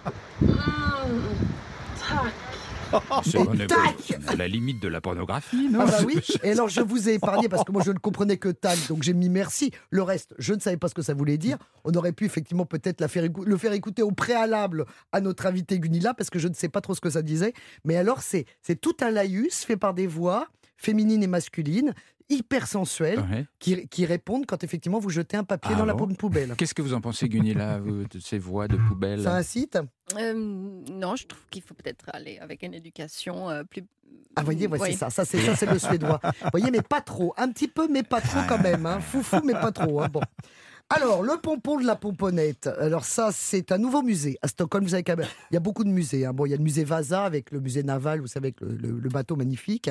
[laughs] C'est- Et on est tac à la limite de la pornographie, non Ah bah [laughs] oui, et alors je vous ai épargné parce que moi je ne comprenais que tal, donc j'ai mis merci. Le reste, je ne savais pas ce que ça voulait dire. On aurait pu effectivement peut-être la faire écou- le faire écouter au préalable à notre invité Gunilla parce que je ne sais pas trop ce que ça disait. Mais alors c'est c'est tout un laïus fait par des voix féminines et masculines, hyper sensuelles, Ouais. qui, qui répondent quand effectivement vous jetez un papier Ah dans la bon pou- poubelle. Qu'est-ce que vous en pensez, Gunilla, [laughs] vous, de ces voix de poubelle Ça incite Euh, non, je trouve qu'il faut peut-être aller avec une éducation euh, plus. Ah, voyez, ouais, Oui. c'est ça, ça c'est ça, c'est le [laughs] suédois. voyez, mais pas trop, un petit peu, mais pas trop quand même. Hein. Foufou, mais pas trop. hein. Bon. Alors, le pompon de la pomponnette. Alors ça, c'est un nouveau musée à Stockholm. Vous savez quand même, il y a beaucoup de musées. hein. Bon, il y a le musée Vasa avec le musée naval, vous savez, avec le, le- le bateau magnifique.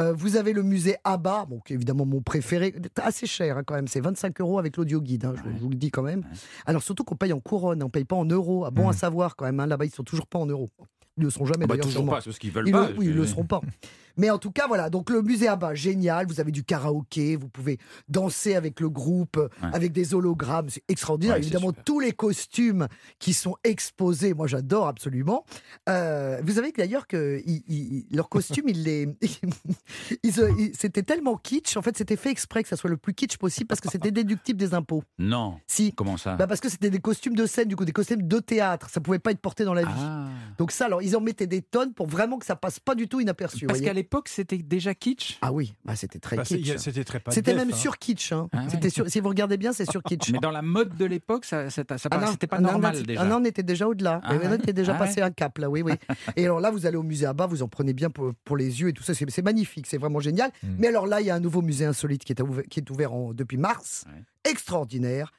Euh, vous avez le musée ABBA, bon, qui est évidemment mon préféré, assez cher hein, quand même. C'est 25 euros avec l'audio guide. hein, je, je vous le dis quand même. Alors surtout qu'on paye en couronne, on paye pas en euros. Ah, bon à savoir quand même. Là-bas, ils sont toujours pas en euros. Ils ne le sont jamais Ah bah, toujours sûrement. pas, veulent Ils pas. le- oui, ils le seront pas. [laughs] Mais en tout cas, voilà. Donc le musée à bas, génial. Vous avez du karaoké, vous pouvez danser avec le groupe, avec des hologrammes, c'est extraordinaire. Ouais, Évidemment, super. tous les costumes qui sont exposés, moi j'adore absolument. Euh, vous savez que d'ailleurs que ils- ils- leurs costumes, ils les, [laughs] ils- c'était tellement kitsch. En fait, c'était fait exprès que ça soit le plus kitsch possible parce que c'était déductible des impôts. Non. Si. Comment ça? Bah parce que c'était des costumes de scène, du coup, des costumes de théâtre. Ça pouvait pas être porté dans la vie. Ah. Donc ça, alors, ils en mettaient des tonnes pour vraiment que ça passe pas du tout inaperçu. Parce qu'à l'époque, c'était déjà kitsch. Ah oui, bah, c'était très Bah, kitsch. C'était très pas C'était même hein. sur kitsch. hein. Ah ouais. C'était sur- si vous regardez bien, c'est sur kitsch. Mais dans la mode de l'époque, ça, ça, ça- Ah non, c'était pas ah non, normal non, déjà. Ah non, on était déjà au-delà. Ah on était déjà Ah passé un cap là, oui, oui. [laughs] et alors là, vous allez au musée à bas, vous en prenez bien pour, pour les yeux et tout ça. C'est magnifique, c'est vraiment génial. Hmm. Mais alors là, il y a un nouveau musée insolite qui est ouvert, qui est ouvert en- depuis mars. Ouais. Extraordinaire.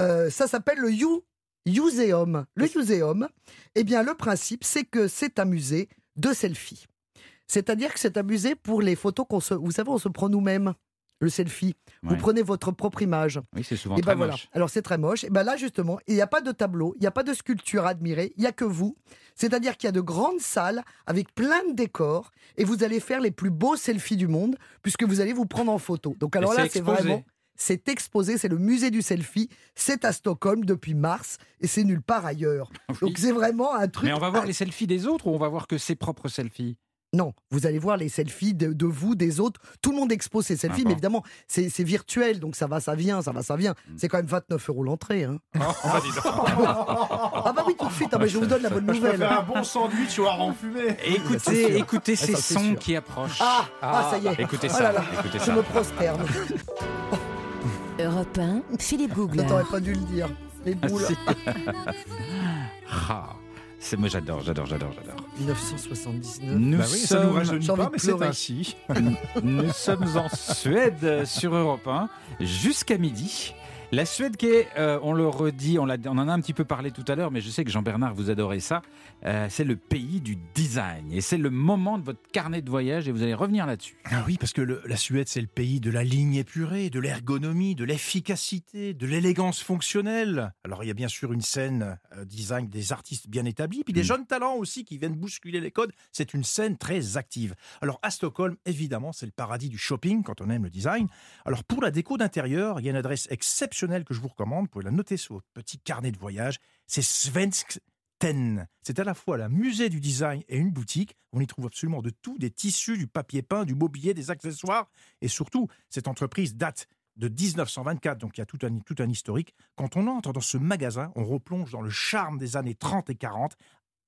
Euh, ça s'appelle le You Museum. Le Museum, eh bien, le principe, c'est que c'est un musée de selfies. C'est-à-dire que c'est un musée pour les photos qu'on se. Vous savez, on se prend nous-mêmes. Le selfie. Vous prenez votre propre image. Oui, c'est souvent Et très ben voilà. moche. Alors c'est très moche. Et ben là justement, il n'y a pas de tableau, il n'y a pas de sculpture à admirer, il n'y a que vous. C'est-à-dire qu'il y a de grandes salles avec plein de décors et vous allez faire les plus beaux selfies du monde puisque vous allez vous prendre en photo. Donc alors Et là, c'est vraiment c'est exposé, c'est le musée du selfie, c'est à Stockholm depuis mars et c'est nulle part ailleurs. [laughs] Oui. Donc c'est vraiment un truc Mais on va voir les selfies des autres ou on va voir que ses propres selfies? Non, vous allez voir les selfies de, de vous, des autres. Tout le monde expose ses selfies, mais évidemment, c'est c'est virtuel, donc ça va, ça vient, ça va, ça vient. Mm. C'est quand même 29 euros l'entrée. Hein. Oh, [laughs] dis donc. [laughs] Ah bah oui, tout de suite, ah bah je vous donne la bonne Je nouvelle. faire un bon sandwich au hareng fumé. [laughs] Écoutez, écoutez Ah, ces sons sûr. qui approchent. Ah, ah, ça y est. Écoutez Oh ça, là là, écoutez je ça. me prosterne. Europe 1, Philippe Je Googler. t'aurais pas dû le dire. Les Ah, boules. Ah, c'est moi j'adore, j'adore, j'adore, j'adore. 1979. Nous Bah oui, ça nous sommes, rajeunit pas, mais c'est ainsi. [laughs] nous sommes en Suède sur Europe 1 jusqu'à midi. La Suède qui est, euh, on le redit, on, en a un petit peu parlé tout à l'heure, mais je sais que Jean-Bernard, vous adorez ça. Euh, c'est le pays du design et c'est le moment de votre carnet de voyage et vous allez revenir là-dessus. Ah oui, parce que le- la Suède, c'est le pays de la ligne épurée, de l'ergonomie, de l'efficacité, de l'élégance fonctionnelle. Alors, il y a bien sûr une scène euh, design des artistes bien établis, puis des Mm. jeunes talents aussi qui viennent bousculer les codes. C'est une scène très active. Alors, à Stockholm, évidemment, c'est le paradis du shopping quand on aime le design. Alors, pour la déco d'intérieur, il y a une adresse exceptionnelle que je vous recommande. Vous pouvez la noter sur votre petit carnet de voyage. C'est Svensk Ten. C'est à la fois la musée du design et une boutique. On y trouve absolument de tout, des tissus, du papier peint, du mobilier, des accessoires. Et surtout, cette entreprise date de 1924, donc il y a tout un, tout un historique. Quand on entre dans ce magasin, on replonge dans le charme des années 30 et 40,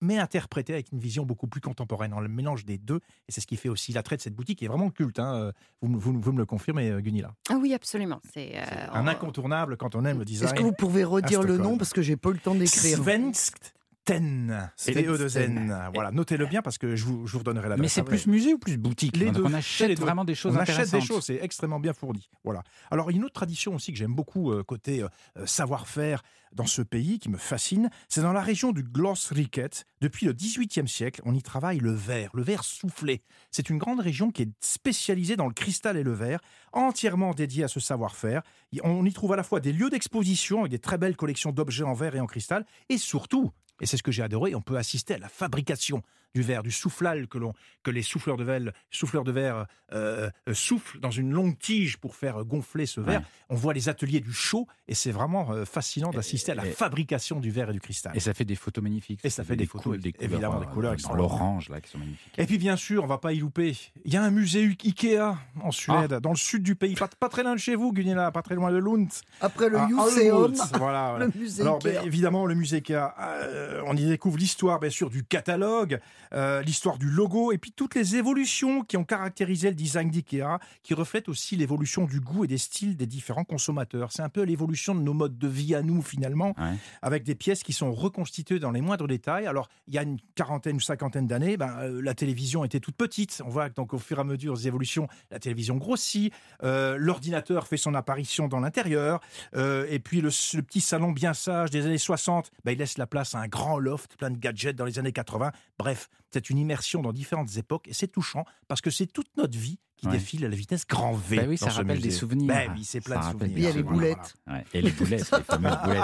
mais interprété avec une vision beaucoup plus contemporaine, en le mélange des deux. Et c'est ce qui fait aussi l'attrait de cette boutique, qui est vraiment culte. hein. Vous, me- vous, vous me le confirmez, euh, Gunilla. Ah oui, absolument. C'est euh, Un on- incontournable quand on aime le design. Est-ce que vous pouvez redire le nom parce que j'ai pas eu le temps d'écrire Svensk Ten. Svensk T-E-2-N. Voilà, notez-le bien parce que je vous, je vous redonnerai la Mais c'est plus musée ou plus boutique Les deux. On achète les deux. vraiment des choses on achète intéressantes. des choses, c'est extrêmement bien fourni. Voilà. Alors, il y a une autre tradition aussi que j'aime beaucoup euh, côté euh, euh, savoir-faire dans ce pays qui me fascine. C'est dans la région du Glasriket. Depuis le XVIIIe siècle, on y travaille le verre, le verre soufflé. C'est une grande région qui est spécialisée dans le cristal et le verre, entièrement dédiée à ce savoir-faire. On y trouve à la fois des lieux d'exposition avec des très belles collections d'objets en verre et en cristal, et surtout, et c'est ce que j'ai adoré, on peut assister à la fabrication du verre, du soufflal que, l'on, que les souffleurs de verre, souffleurs de verre euh, euh, soufflent dans une longue tige pour faire gonfler ce verre. Ouais. On voit les ateliers du chaud et c'est vraiment euh, fascinant d'assister à la et- fabrication du verre et du cristal. Et ça fait des photos magnifiques. Et ça fait des photos, des couleurs, évidemment, des couleurs dans l'orange là qui sont magnifiques. Et puis bien sûr, on va pas y louper. Il y a un musée Ikea en Suède, dans le sud du pays, pas, pas très loin de chez vous, Gunilla, pas très loin de Lund. Après le à Museum. Voilà, voilà. le musée Alors, Ikea. ben, évidemment, le musée Ikea, euh, on y découvre l'histoire, bien sûr, du catalogue, euh, l'histoire du logo, et puis toutes les évolutions qui ont caractérisé le design d'Ikea, qui reflètent aussi l'évolution du goût et des styles des différents consommateurs. C'est un peu l'évolution de nos modes de vie à nous, finalement, Ouais. avec des pièces qui sont reconstituées dans les moindres détails. Alors, il y a une quarantaine ou cinquantaine d'années, ben, euh, la télévision était toute petite. On voit donc, au fur et à mesure des évolutions, la télévision grossit, euh, l'ordinateur fait son apparition dans l'intérieur, et puis le, le petit salon bien sage des années 60, ben, il laisse la place à un grand loft, plein de gadgets dans les années 80. Bref, c'est une immersion dans différentes époques, et c'est touchant, parce que c'est toute notre vie qui Ouais. défile à la vitesse grand V. Bah oui, ça dans ce rappelle des souvenirs. Ben oui, c'est plein Ça de souvenirs. Il y a les boulettes. Ouais, Et les boulettes, les fameuses [laughs] boulettes.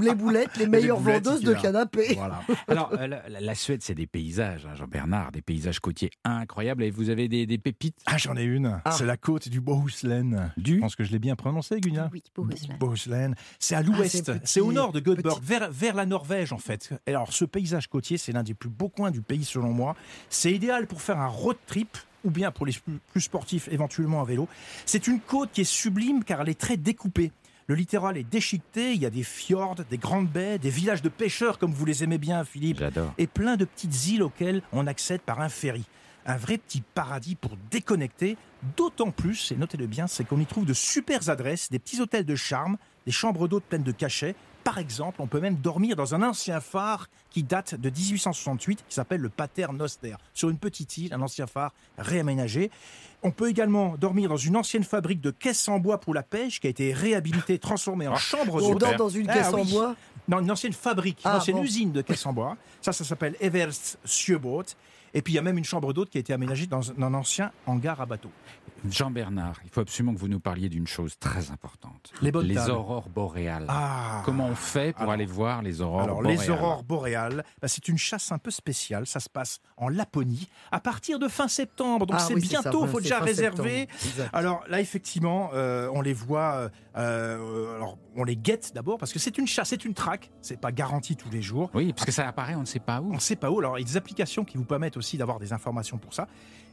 les boulettes, les meilleures boulettes vendeuses de canapés. Voilà. Alors, euh, la, Suède, c'est des paysages, hein, Jean-Bernard, des paysages côtiers incroyables. Et vous avez des, des pépites Ah, j'en ai une. Ah. C'est la côte du Bohuslän. Je du. pense que je l'ai bien prononcé, Gunilla. Oui, Bohuslän. Bohuslän. C'est à Ah, l'ouest, c'est c'est au nord de Göteborg, vers, vers la Norvège en fait. Alors ce paysage côtier, c'est l'un des plus beaux coins du pays selon moi. C'est idéal pour faire un road trip ou bien pour les plus sportifs éventuellement à vélo. C'est une côte qui est sublime car elle est très découpée. Le littoral est déchiqueté, il y a des fjords, des grandes baies, des villages de pêcheurs comme vous les aimez bien Philippe, J'adore. et plein de petites îles auxquelles on accède par un ferry. Un vrai petit paradis pour déconnecter, d'autant plus, et notez-le bien, c'est qu'on y trouve de super adresses, des petits hôtels de charme, des chambres d'hôtes pleines de cachets. Par exemple, on peut même dormir dans un ancien phare qui date de 1868, qui s'appelle le Pater Noster, sur une petite île, un ancien phare réaménagé. On peut également dormir dans une ancienne fabrique de caisses en bois pour la pêche, qui a été réhabilitée, transformée en chambre On d'hôte. dort dans une Ah caisse en oui. bois. Non, une ancienne fabrique, une Ah, ancienne bon. usine de caisses en bois. Ça, ça s'appelle Everst Sjöboat. Et puis, il y a même une chambre d'hôte qui a été aménagée dans un ancien hangar à bateau. Jean-Bernard, il faut absolument que vous nous parliez d'une chose très importante. Les bonnes Les tables. aurores boréales. Ah Comment on fait pour Alors- aller voir les aurores Alors, boréales les aurores boréales, bah, c'est une chasse un peu spéciale. Ça se passe en Laponie à partir de fin septembre. Donc, Ah c'est oui, bientôt, il faut déjà réserver. Alors là, effectivement, euh, on les voit. euh, euh, alors, on les guette d'abord parce que c'est une chasse, c'est une traque, c'est pas garanti tous les jours. Oui, parce que ça apparaît, on ne sait pas où. On ne sait pas où. Alors, il y a des applications qui vous permettent aussi d'avoir des informations pour ça.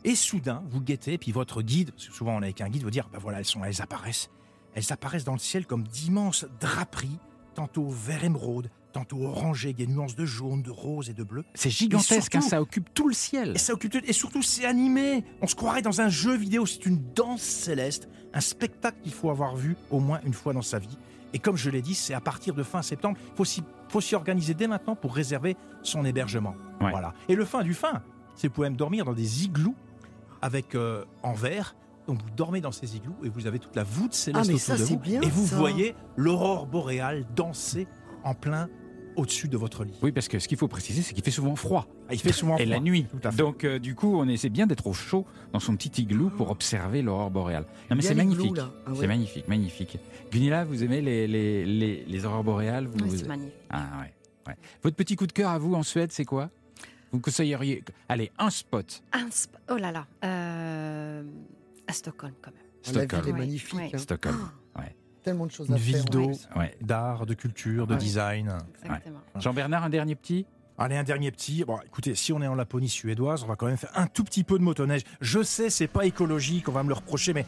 Et soudain, vous guettez, et puis votre guide, parce que souvent on est avec un guide, vous dire, ben voilà, elles sont, elles apparaissent. Elles apparaissent dans le ciel comme d'immenses draperies, tantôt vert émeraude, tantôt orangé, il y a des nuances de jaune, de rose et de bleu. C'est gigantesque, surtout- hein, ça occupe tout le ciel. Et ça occupe et surtout c'est animé. On se croirait dans un jeu vidéo. C'est une danse céleste, un spectacle qu'il faut avoir vu au moins une fois dans sa vie. Et comme je l'ai dit, c'est à partir de fin septembre. Il faut s'y, organiser dès maintenant pour réserver son hébergement. Ouais. Voilà. Et le fin du fin, c'est vous pouvez même dormir dans des igloos avec euh, en verre. Donc vous dormez dans ces igloos et vous avez toute la voûte céleste Ah, mais autour ça, de c'est vous. bien, et vous ça. voyez l'aurore boréale danser en plein au-dessus de votre lit. Oui, parce que ce qu'il faut préciser, c'est qu'il fait souvent froid. Ah, il fait souvent Et la froid. nuit. Tout à fait. Donc, euh, du coup, on essaie bien d'être au chaud dans son petit igloo pour observer l'aurore boréale. Non, mais c'est magnifique. Ah ouais. C'est magnifique, magnifique. Gunilla, vous aimez les, les, les, les aurores boréales vous, Oui, vous- c'est magnifique. Ah, ouais, ouais. Votre petit coup de cœur à vous en Suède, c'est quoi? Vous conseilleriez. Allez, un spot. Un sp- Oh là là. euh, À Stockholm, quand même. La ville est Stockholm. Ouais, magnifique. ouais. hein. Stockholm. Tellement de choses Une à ville faire. d'eau, Ouais. d'art, de culture, de Ouais. design. Exactement. Jean-Bernard, un dernier petit? Allez, un dernier petit. Bon, écoutez, si on est en Laponie suédoise, on va quand même faire un tout petit peu de motoneige. Je sais, c'est pas écologique, on va me le reprocher, mais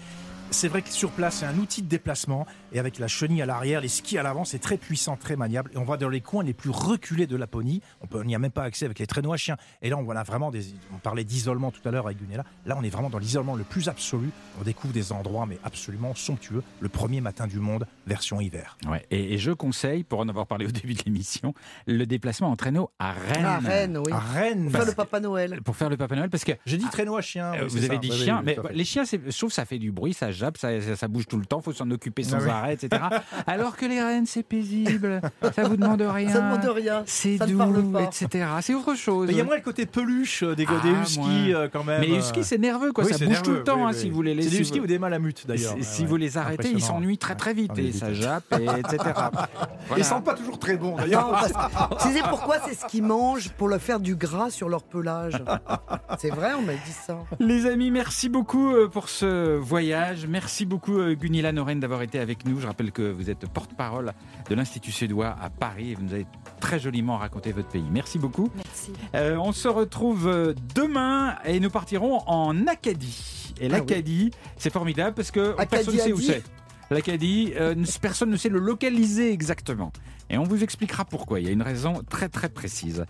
c'est vrai que sur place, c'est un outil de déplacement. Et avec la chenille à l'arrière, les skis à l'avant, c'est très puissant, très maniable. Et on va dans les coins les plus reculés de Laponie. On n'y a même pas accès avec les traîneaux à chiens. Et là, on voit vraiment des. On parlait d'isolement tout à l'heure avec Gunella. Là, on est vraiment dans l'isolement le plus absolu. On découvre des endroits, mais absolument somptueux. Le premier matin du monde, version hiver. Ouais. Et, et je conseille, pour en avoir parlé au début de l'émission, le déplacement en traîneau à Rennes. À Rennes, oui. À Rennes, Pour faire le Papa Noël. Pour faire le Papa Noël, parce que J'ai dit traîneau à chiens. Euh, oui, vous c'est avez ça. dit chiens, oui, mais les chiens, je trouve ça fait du bruit, ça ça, ça, ça bouge tout le temps, faut s'en occuper sans Ah oui. arrêt, etc. [laughs] Alors que les rennes, c'est paisible, ça vous demande rien. Ça demande rien. C'est doux, etc. C'est autre chose. Mais il y a moins le côté peluche euh, des, Ah, des huskies euh, quand même. Mais les huskies, c'est nerveux, quoi. Oui, ça c'est bouge tout le temps, oui, hein, si vous les C'est laissez. des huskies ou des malamutes d'ailleurs. Si, vous les arrêtez, ils s'ennuient très très vite et ça jappe, et, etc. [laughs] Ils Voilà. sentent pas toujours très bon d'ailleurs. [laughs] tu sais pourquoi c'est ce qu'ils mangent pour leur faire du gras sur leur pelage? C'est vrai, on m'a dit ça. Les amis, merci beaucoup euh, pour ce voyage. Merci beaucoup euh, Gunilla Noren d'avoir été avec nous. Je rappelle que vous êtes porte-parole de l'Institut suédois à Paris et vous nous avez très joliment raconté votre pays. Merci beaucoup. Merci. Euh, on se retrouve euh, demain et nous partirons en Acadie. Et Ah l'Acadie, c'est formidable parce que Acadie personne ne sait où c'est. L'Acadie, euh, personne ne sait le localiser exactement. Et on vous expliquera pourquoi. Il y a une raison très très précise.